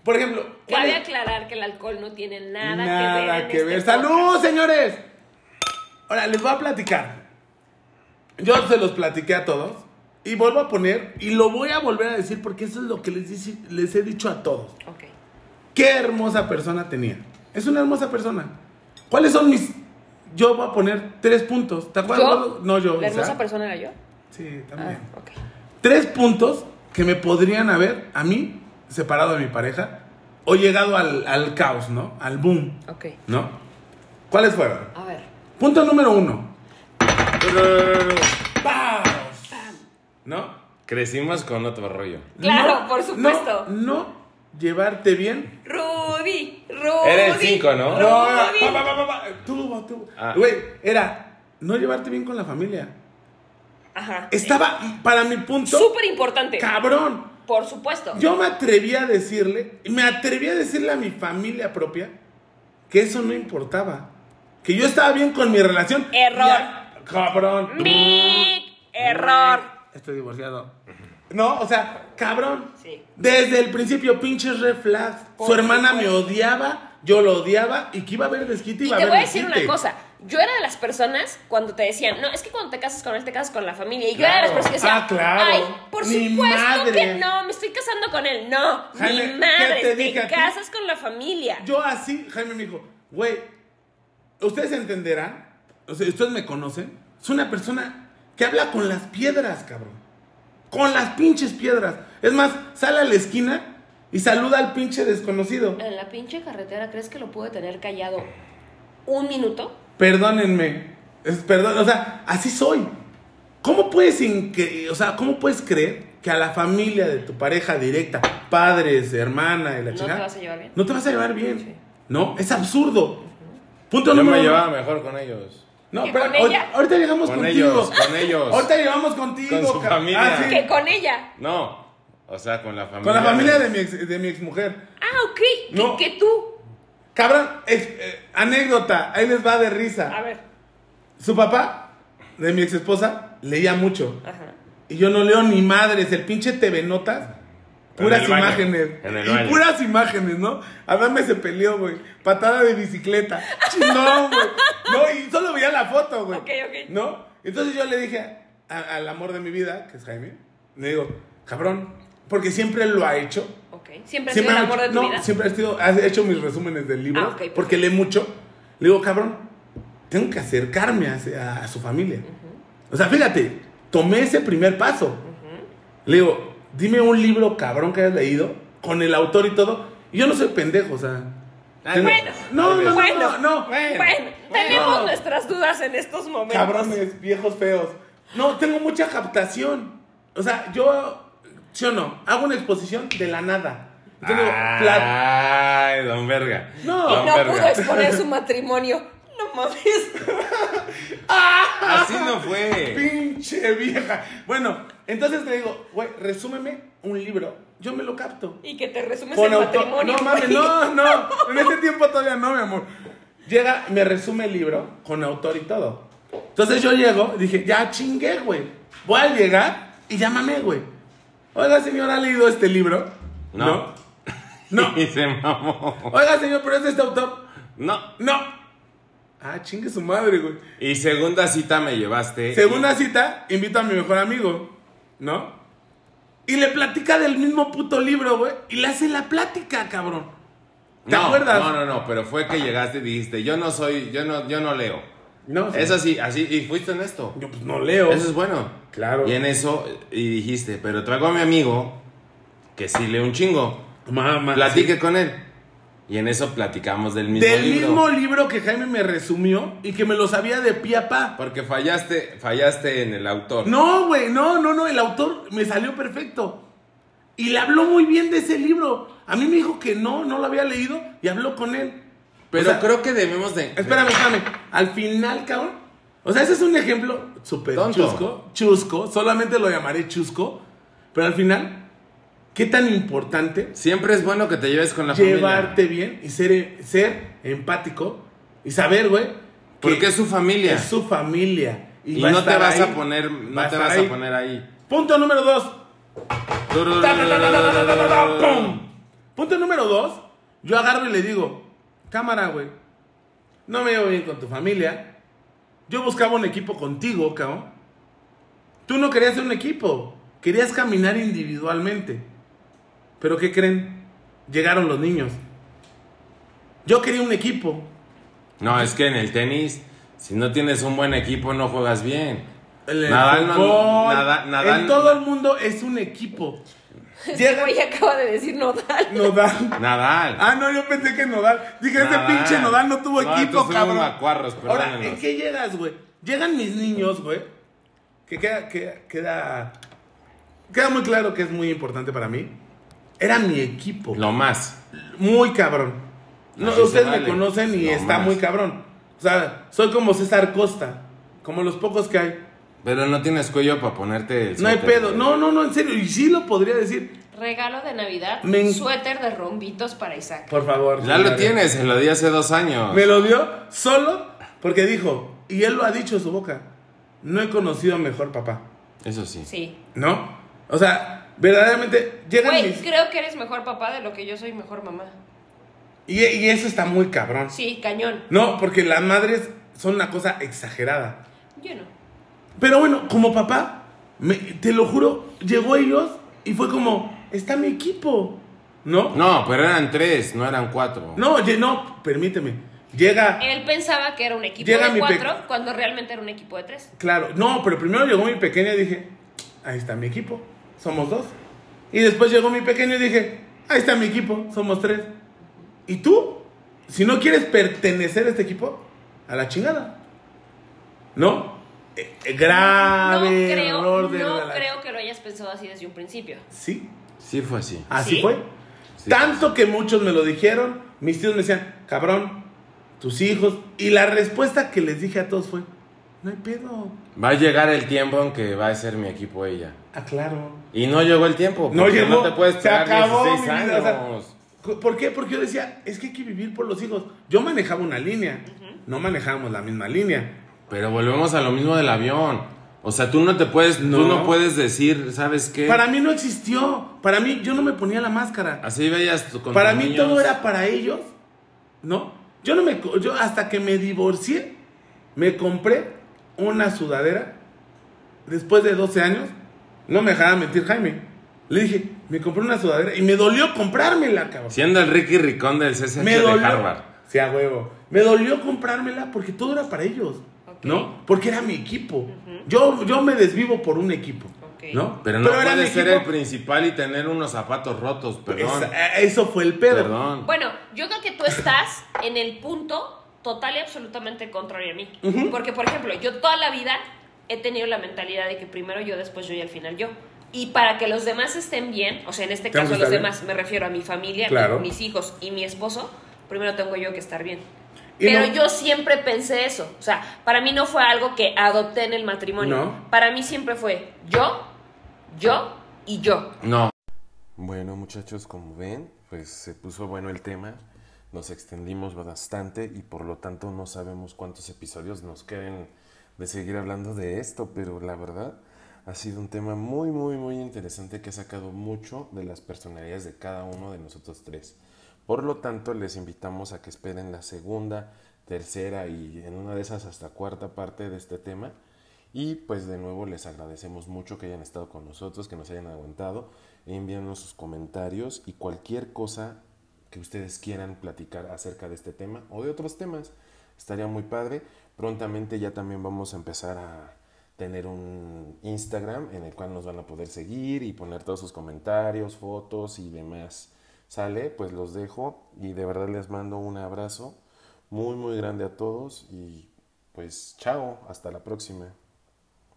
S1: por ejemplo. ¿cuál
S3: Cabe
S1: es?
S3: aclarar que el alcohol no tiene nada,
S1: Nada
S3: que ver. en
S1: que
S3: este
S1: ver.
S3: podcast.
S1: ¡Salud, señores! Ahora, les voy a platicar. Yo se los platiqué a todos. Y vuelvo a poner, y lo voy a volver a decir porque eso es lo que les, dice- les he dicho a todos.
S3: Ok.
S1: Qué hermosa persona tenía. Es una hermosa persona. ¿Cuáles son mis...? Yo voy a poner tres puntos. ¿Te acuerdas?
S3: ¿Yo?
S1: No, yo.
S3: ¿La hermosa persona era yo?
S1: Sí,
S3: Ah,
S1: también.
S3: ok.
S1: Tres puntos que me podrían haber, a mí, separado de mi pareja, o llegado al, al caos, ¿no? Al boom,
S3: Ok.
S1: ¿no? ¿Cuáles fueron?
S3: A ver.
S1: Punto número uno. ¿No?
S2: Crecimos con otro rollo.
S3: Claro,
S1: No,
S3: por supuesto.
S1: No, no llevarte bien.
S3: Rudy, Rudy.
S2: Era el cinco, ¿no?
S1: No, era-
S3: Rudy.
S1: pa, pa, pa, pa, pa, tú, tú.
S2: Ah.
S1: Güey, era no llevarte bien con la familia.
S3: Ajá.
S1: Estaba, para mi punto,
S3: Súper importante.
S1: cabrón.
S3: Por supuesto.
S1: Yo me atreví a decirle, me atreví a decirle a mi familia propia que eso no importaba. Que yo estaba bien con mi relación.
S3: Error.
S1: Ya, cabrón.
S3: Big error.
S1: Estoy divorciado. No, o sea, cabrón.
S3: Sí.
S1: Desde el principio, pinches red flags. Su hermana me odiaba, yo lo odiaba y que iba a haber desquite
S3: Y
S1: iba a
S3: te
S1: haber
S3: voy a decir
S1: desquite.
S3: una cosa. Yo era de las personas cuando te decían, no, es que cuando te casas con él, te casas con la familia. Y yo era de las personas que decían,
S1: Ah, claro.
S3: ay, por
S1: Mi
S3: supuesto
S1: madre.
S3: que no, me estoy casando con él. No,
S1: Jaime,
S3: mi
S1: ¿qué
S3: madre,
S1: te
S3: te, casas con la familia.
S1: Yo así, Jaime me dijo, güey, ustedes entenderán, o sea, ustedes me conocen, soy una persona que habla con las piedras, cabrón. Con las pinches piedras. Es más, sale a la esquina y saluda al pinche desconocido.
S3: En la pinche carretera, ¿crees que lo pude tener callado un minuto?
S1: Perdónenme. Es, perdón, o sea, así soy. ¿Cómo puedes, incre- o sea, ¿cómo puedes creer que a la familia de tu pareja directa, padres, hermana y la
S3: ¿No
S1: chingada,
S3: te vas a llevar bien?
S1: no te vas a llevar bien?
S3: Sí.
S1: No, es absurdo. Punto
S2: Yo
S1: número
S2: me
S1: uno.
S2: llevaba mejor con ellos.
S1: No,
S3: ¿Que
S1: pero
S3: con
S1: ahor-
S3: ella?
S1: ahorita llegamos
S2: Con
S1: contigo.
S2: ellos, con ellos.
S1: Ahorita llegamos contigo.
S2: Con su familia.
S1: Ah, sí.
S3: Que con ella.
S2: No, o sea, con la familia.
S1: Con la familia de mi, ex, de mi exmujer.
S3: Ah, ok. Que-
S1: No.
S3: Que, tú.
S1: Cabrón, eh, anécdota, ahí les va de risa.
S3: A ver.
S1: Su papá, de mi ex esposa, leía mucho.
S3: Ajá.
S1: Y yo no leo ni madres, el pinche TV Notas. Puras
S2: En el baño,
S1: imágenes.
S2: en el
S1: y
S2: baño.
S1: puras imágenes, ¿no? Adame se peleó, güey. Patada de bicicleta. Chingón, güey. No, y solo veía la foto, güey.
S3: Ok, ok.
S1: ¿No? Entonces yo le dije a- al amor de mi vida, que es Jaime, le digo, cabrón, porque siempre lo ha hecho.
S3: Ok. Siempre ha
S1: Siempre
S3: sido el amor de tu
S1: no,
S3: vida.
S1: siempre ha sido, ha hecho mis resúmenes del libro,
S3: Ah,
S1: porque lee mucho. Le digo, cabrón, tengo que acercarme a, a su familia. O sea, fíjate, tomé ese primer paso. Le digo, dime un libro cabrón que hayas leído, con el autor y todo. Y yo no soy pendejo, o sea.
S2: Ay,
S1: tengo-
S3: bueno,
S1: no, no, no,
S3: bueno,
S1: no, no.
S2: bueno.
S3: Bueno, tenemos nuestras dudas en estos momentos.
S1: Cabrones, viejos feos. No, tengo mucha captación. O sea, yo ¿Sí o no? Hago una exposición de la nada. Entonces digo, plat-
S2: Ay, don Verga.
S1: No.
S3: Y
S2: Don
S3: no
S2: Verga.
S3: pudo exponer su matrimonio. No mames.
S2: Así no fue.
S1: pinche vieja. Bueno, entonces le digo, güey, resúmeme un libro. Yo me lo capto.
S3: Y que te resumes
S1: Con
S3: el matrimonio.
S1: No mames, no, no. En ese tiempo todavía no, mi amor. Llega, me resume el libro con autor y todo. Entonces yo llego, dije, ya chingué, güey. Voy a llegar y llámame, güey. Oiga, señor, ¿ha leído este libro?
S2: No.
S1: No.
S2: Y se mamó.
S1: Oiga, señor, ¿pero es de este autor?
S2: No.
S1: No. Ah, chingue su madre, güey.
S2: Y segunda cita me llevaste.
S1: Segunda cita, invito a mi mejor amigo, ¿no? Y le platica del mismo puto libro, güey. Y le hace la plática, cabrón. ¿Te
S2: no,
S1: acuerdas?
S2: No, no, no, pero fue que llegaste y dijiste, yo no soy, yo no, yo no leo.
S1: No, sí.
S2: Es así, así, y fuiste honesto.
S1: Yo pues no leo.
S2: Eso es bueno.
S1: Claro.
S2: Y en eso, y dijiste, pero traigo a mi amigo que sí lee un chingo.
S1: Mamá.
S2: Platique con él. Y en eso platicamos del mismo
S1: Del
S2: libro.
S1: mismo libro que Jaime me resumió y que me lo sabía de pie a pa.
S2: Porque fallaste, fallaste en el autor.
S1: No, güey, no, no, no. El autor me salió perfecto. Y le habló muy bien de ese libro. A mí me dijo que no, no lo había leído y habló con él.
S2: Pero
S1: o sea,
S2: creo que debemos de.
S1: Espérame, espérame. Al final, cabrón. O sea, ese es un ejemplo súper chusco. Chusco. Solamente lo llamaré chusco. Pero al final, ¿qué tan importante?
S2: Siempre es bueno que te lleves con la
S1: llevarte
S2: familia.
S1: Llevarte bien y ser, ser empático. Y saber, güey.
S2: Porque es su familia.
S1: Es su familia.
S2: Y,
S1: y
S2: no te vas
S1: ahí,
S2: a poner. No te vas
S1: ahí.
S2: a poner ahí.
S1: Punto número dos. Punto número dos. Yo agarro y le digo cámara, güey. No me llevo bien con tu familia. Yo buscaba un equipo contigo, cabrón. Tú no querías ser un equipo. Querías caminar individualmente. Pero ¿qué creen? Llegaron los niños. Yo quería un equipo.
S2: No, es que en el tenis, si no tienes un buen equipo, no juegas bien.
S1: En el
S2: Nadal no- Nadal-
S1: en todo el mundo es un equipo.
S3: Este
S1: Llega
S3: güey acaba de decir nodal.
S1: Nodal.
S2: Nadal.
S1: Ah, no, yo pensé que Nodal. Dije, ese
S2: Nadal.
S1: pinche Nodal no tuvo
S2: No,
S1: equipo, cabrón.
S2: macuarros,
S1: Ahora. ¿en qué llegas, güey? Llegan mis niños, güey. Que queda, queda, queda, queda muy claro que es muy importante para mí. Era mi equipo.
S2: Lo más.
S1: Muy cabrón. No,
S2: Así
S1: ustedes
S2: vale.
S1: me conocen y está
S2: más.
S1: muy cabrón. O sea, soy como César Costa. Como los pocos que hay.
S2: Pero no tienes cuello para ponerte el
S1: No hay pedo. No, no, no, en serio. Y sí lo podría decir.
S3: Regalo de Navidad,
S1: Me
S3: suéter de rombitos para Isaac.
S1: Por favor.
S2: Ya lo tienes, se lo di hace dos años.
S1: Me lo dio solo porque dijo, y él lo ha dicho en su boca, no he conocido a mejor papá,
S2: Eso sí.
S3: Sí.
S1: ¿no? O sea, verdaderamente llegan
S3: Güey,
S1: mis...
S3: creo que eres mejor papá de lo que yo soy mejor mamá.
S1: Y, y eso está muy cabrón.
S3: Sí, cañón.
S1: No, porque las madres son una cosa exagerada.
S3: Yo no.
S1: Pero bueno, como papá, me- te lo juro, llegó ellos y fue como, está mi equipo, ¿no?
S2: No, pero eran tres, no eran cuatro.
S1: No, oye, no, permíteme. Llega,
S3: Él pensaba que era un equipo
S1: Llega
S3: de cuatro cuando realmente era un equipo de tres.
S1: Claro, no, pero primero llegó mi pequeña y dije, ahí está mi equipo, somos dos. Y después llegó mi pequeño y dije, ahí está mi equipo, somos tres. ¿Y tú? Si no quieres pertenecer a este equipo, a la chingada. ¿No? Eh, grave
S3: no creo,
S1: error de
S3: no creo que lo hayas pensado así desde un principio.
S1: Sí,
S2: Sí fue así.
S1: así
S3: ¿Sí?
S1: fue.
S2: Sí.
S1: Tanto que muchos me lo dijeron, mis tíos me decían, cabrón, tus hijos. Y la respuesta que les dije a todos fue, no hay pedo.
S2: Va a llegar el tiempo en que va a ser mi equipo ella.
S1: Ah, claro.
S2: Y no llegó el tiempo.
S1: No llegó.
S2: No te puedes
S1: Se acabó
S2: 16
S1: mi vida, o sea,
S2: años.
S1: ¿Por qué? Porque yo decía, es que hay que vivir por los hijos. Yo manejaba una línea, no manejábamos la misma línea.
S2: Pero volvemos a lo mismo del avión. O sea, tú no te puedes,
S1: No.
S2: tú no puedes decir, ¿sabes qué?
S1: Para mí no existió. Para mí, yo no me ponía la máscara.
S2: Así veías tú con
S1: Para
S2: tus
S1: mí
S2: niños.
S1: todo era para ellos, ¿no? Yo no me, yo hasta que me divorcié, me compré una sudadera. Después de 12 años, no me dejaba mentir Jaime. Le dije, me compré una sudadera y me dolió comprármela, cabrón.
S2: Siendo el Ricky Ricón del CCH
S1: me
S2: de
S1: dolió.
S2: Harvard.
S1: Sí, a huevo. Me dolió comprármela porque todo era para ellos. ¿No? Porque era mi equipo. yo, yo me desvivo por un equipo. ¿No?
S2: Pero no puedes ser el principal y tener unos zapatos rotos, perdón.
S1: Esa- eh, eso fue el pedo.
S2: Perdón.
S3: Bueno, yo creo que tú estás en el punto total y absolutamente contrario a mí. Porque, por ejemplo, yo toda la vida he tenido la mentalidad de que primero yo, después yo y al final yo. Y para que los demás estén bien, o sea, en este caso los demás, me refiero a mi familia,
S1: Claro.
S3: mis hijos y mi esposo, primero tengo yo que estar bien. Pero
S1: no-
S3: yo siempre pensé eso. O sea, para mí no fue algo que adopté en el matrimonio.
S1: No.
S3: Para mí siempre fue yo, yo y yo.
S5: No.
S2: Bueno, muchachos, como ven, pues se puso bueno el tema. Nos extendimos bastante y por lo tanto no sabemos cuántos episodios nos queden de seguir hablando de esto, pero la verdad ha sido un tema muy, muy, muy interesante que ha sacado mucho de las personalidades de cada uno de nosotros tres. Por lo tanto, les invitamos a que esperen la segunda, tercera y en una de esas hasta cuarta parte de este tema. Y pues de nuevo les agradecemos mucho que hayan estado con nosotros, que nos hayan aguantado. Envíanos sus comentarios y cualquier cosa que ustedes quieran platicar acerca de este tema o de otros temas. Estaría muy padre. Prontamente ya también vamos a empezar a tener un Instagram en el cual nos van a poder seguir y poner todos sus comentarios, fotos y demás. Sale, pues los dejo y de verdad les mando un abrazo muy muy grande a todos y pues chao, hasta la próxima.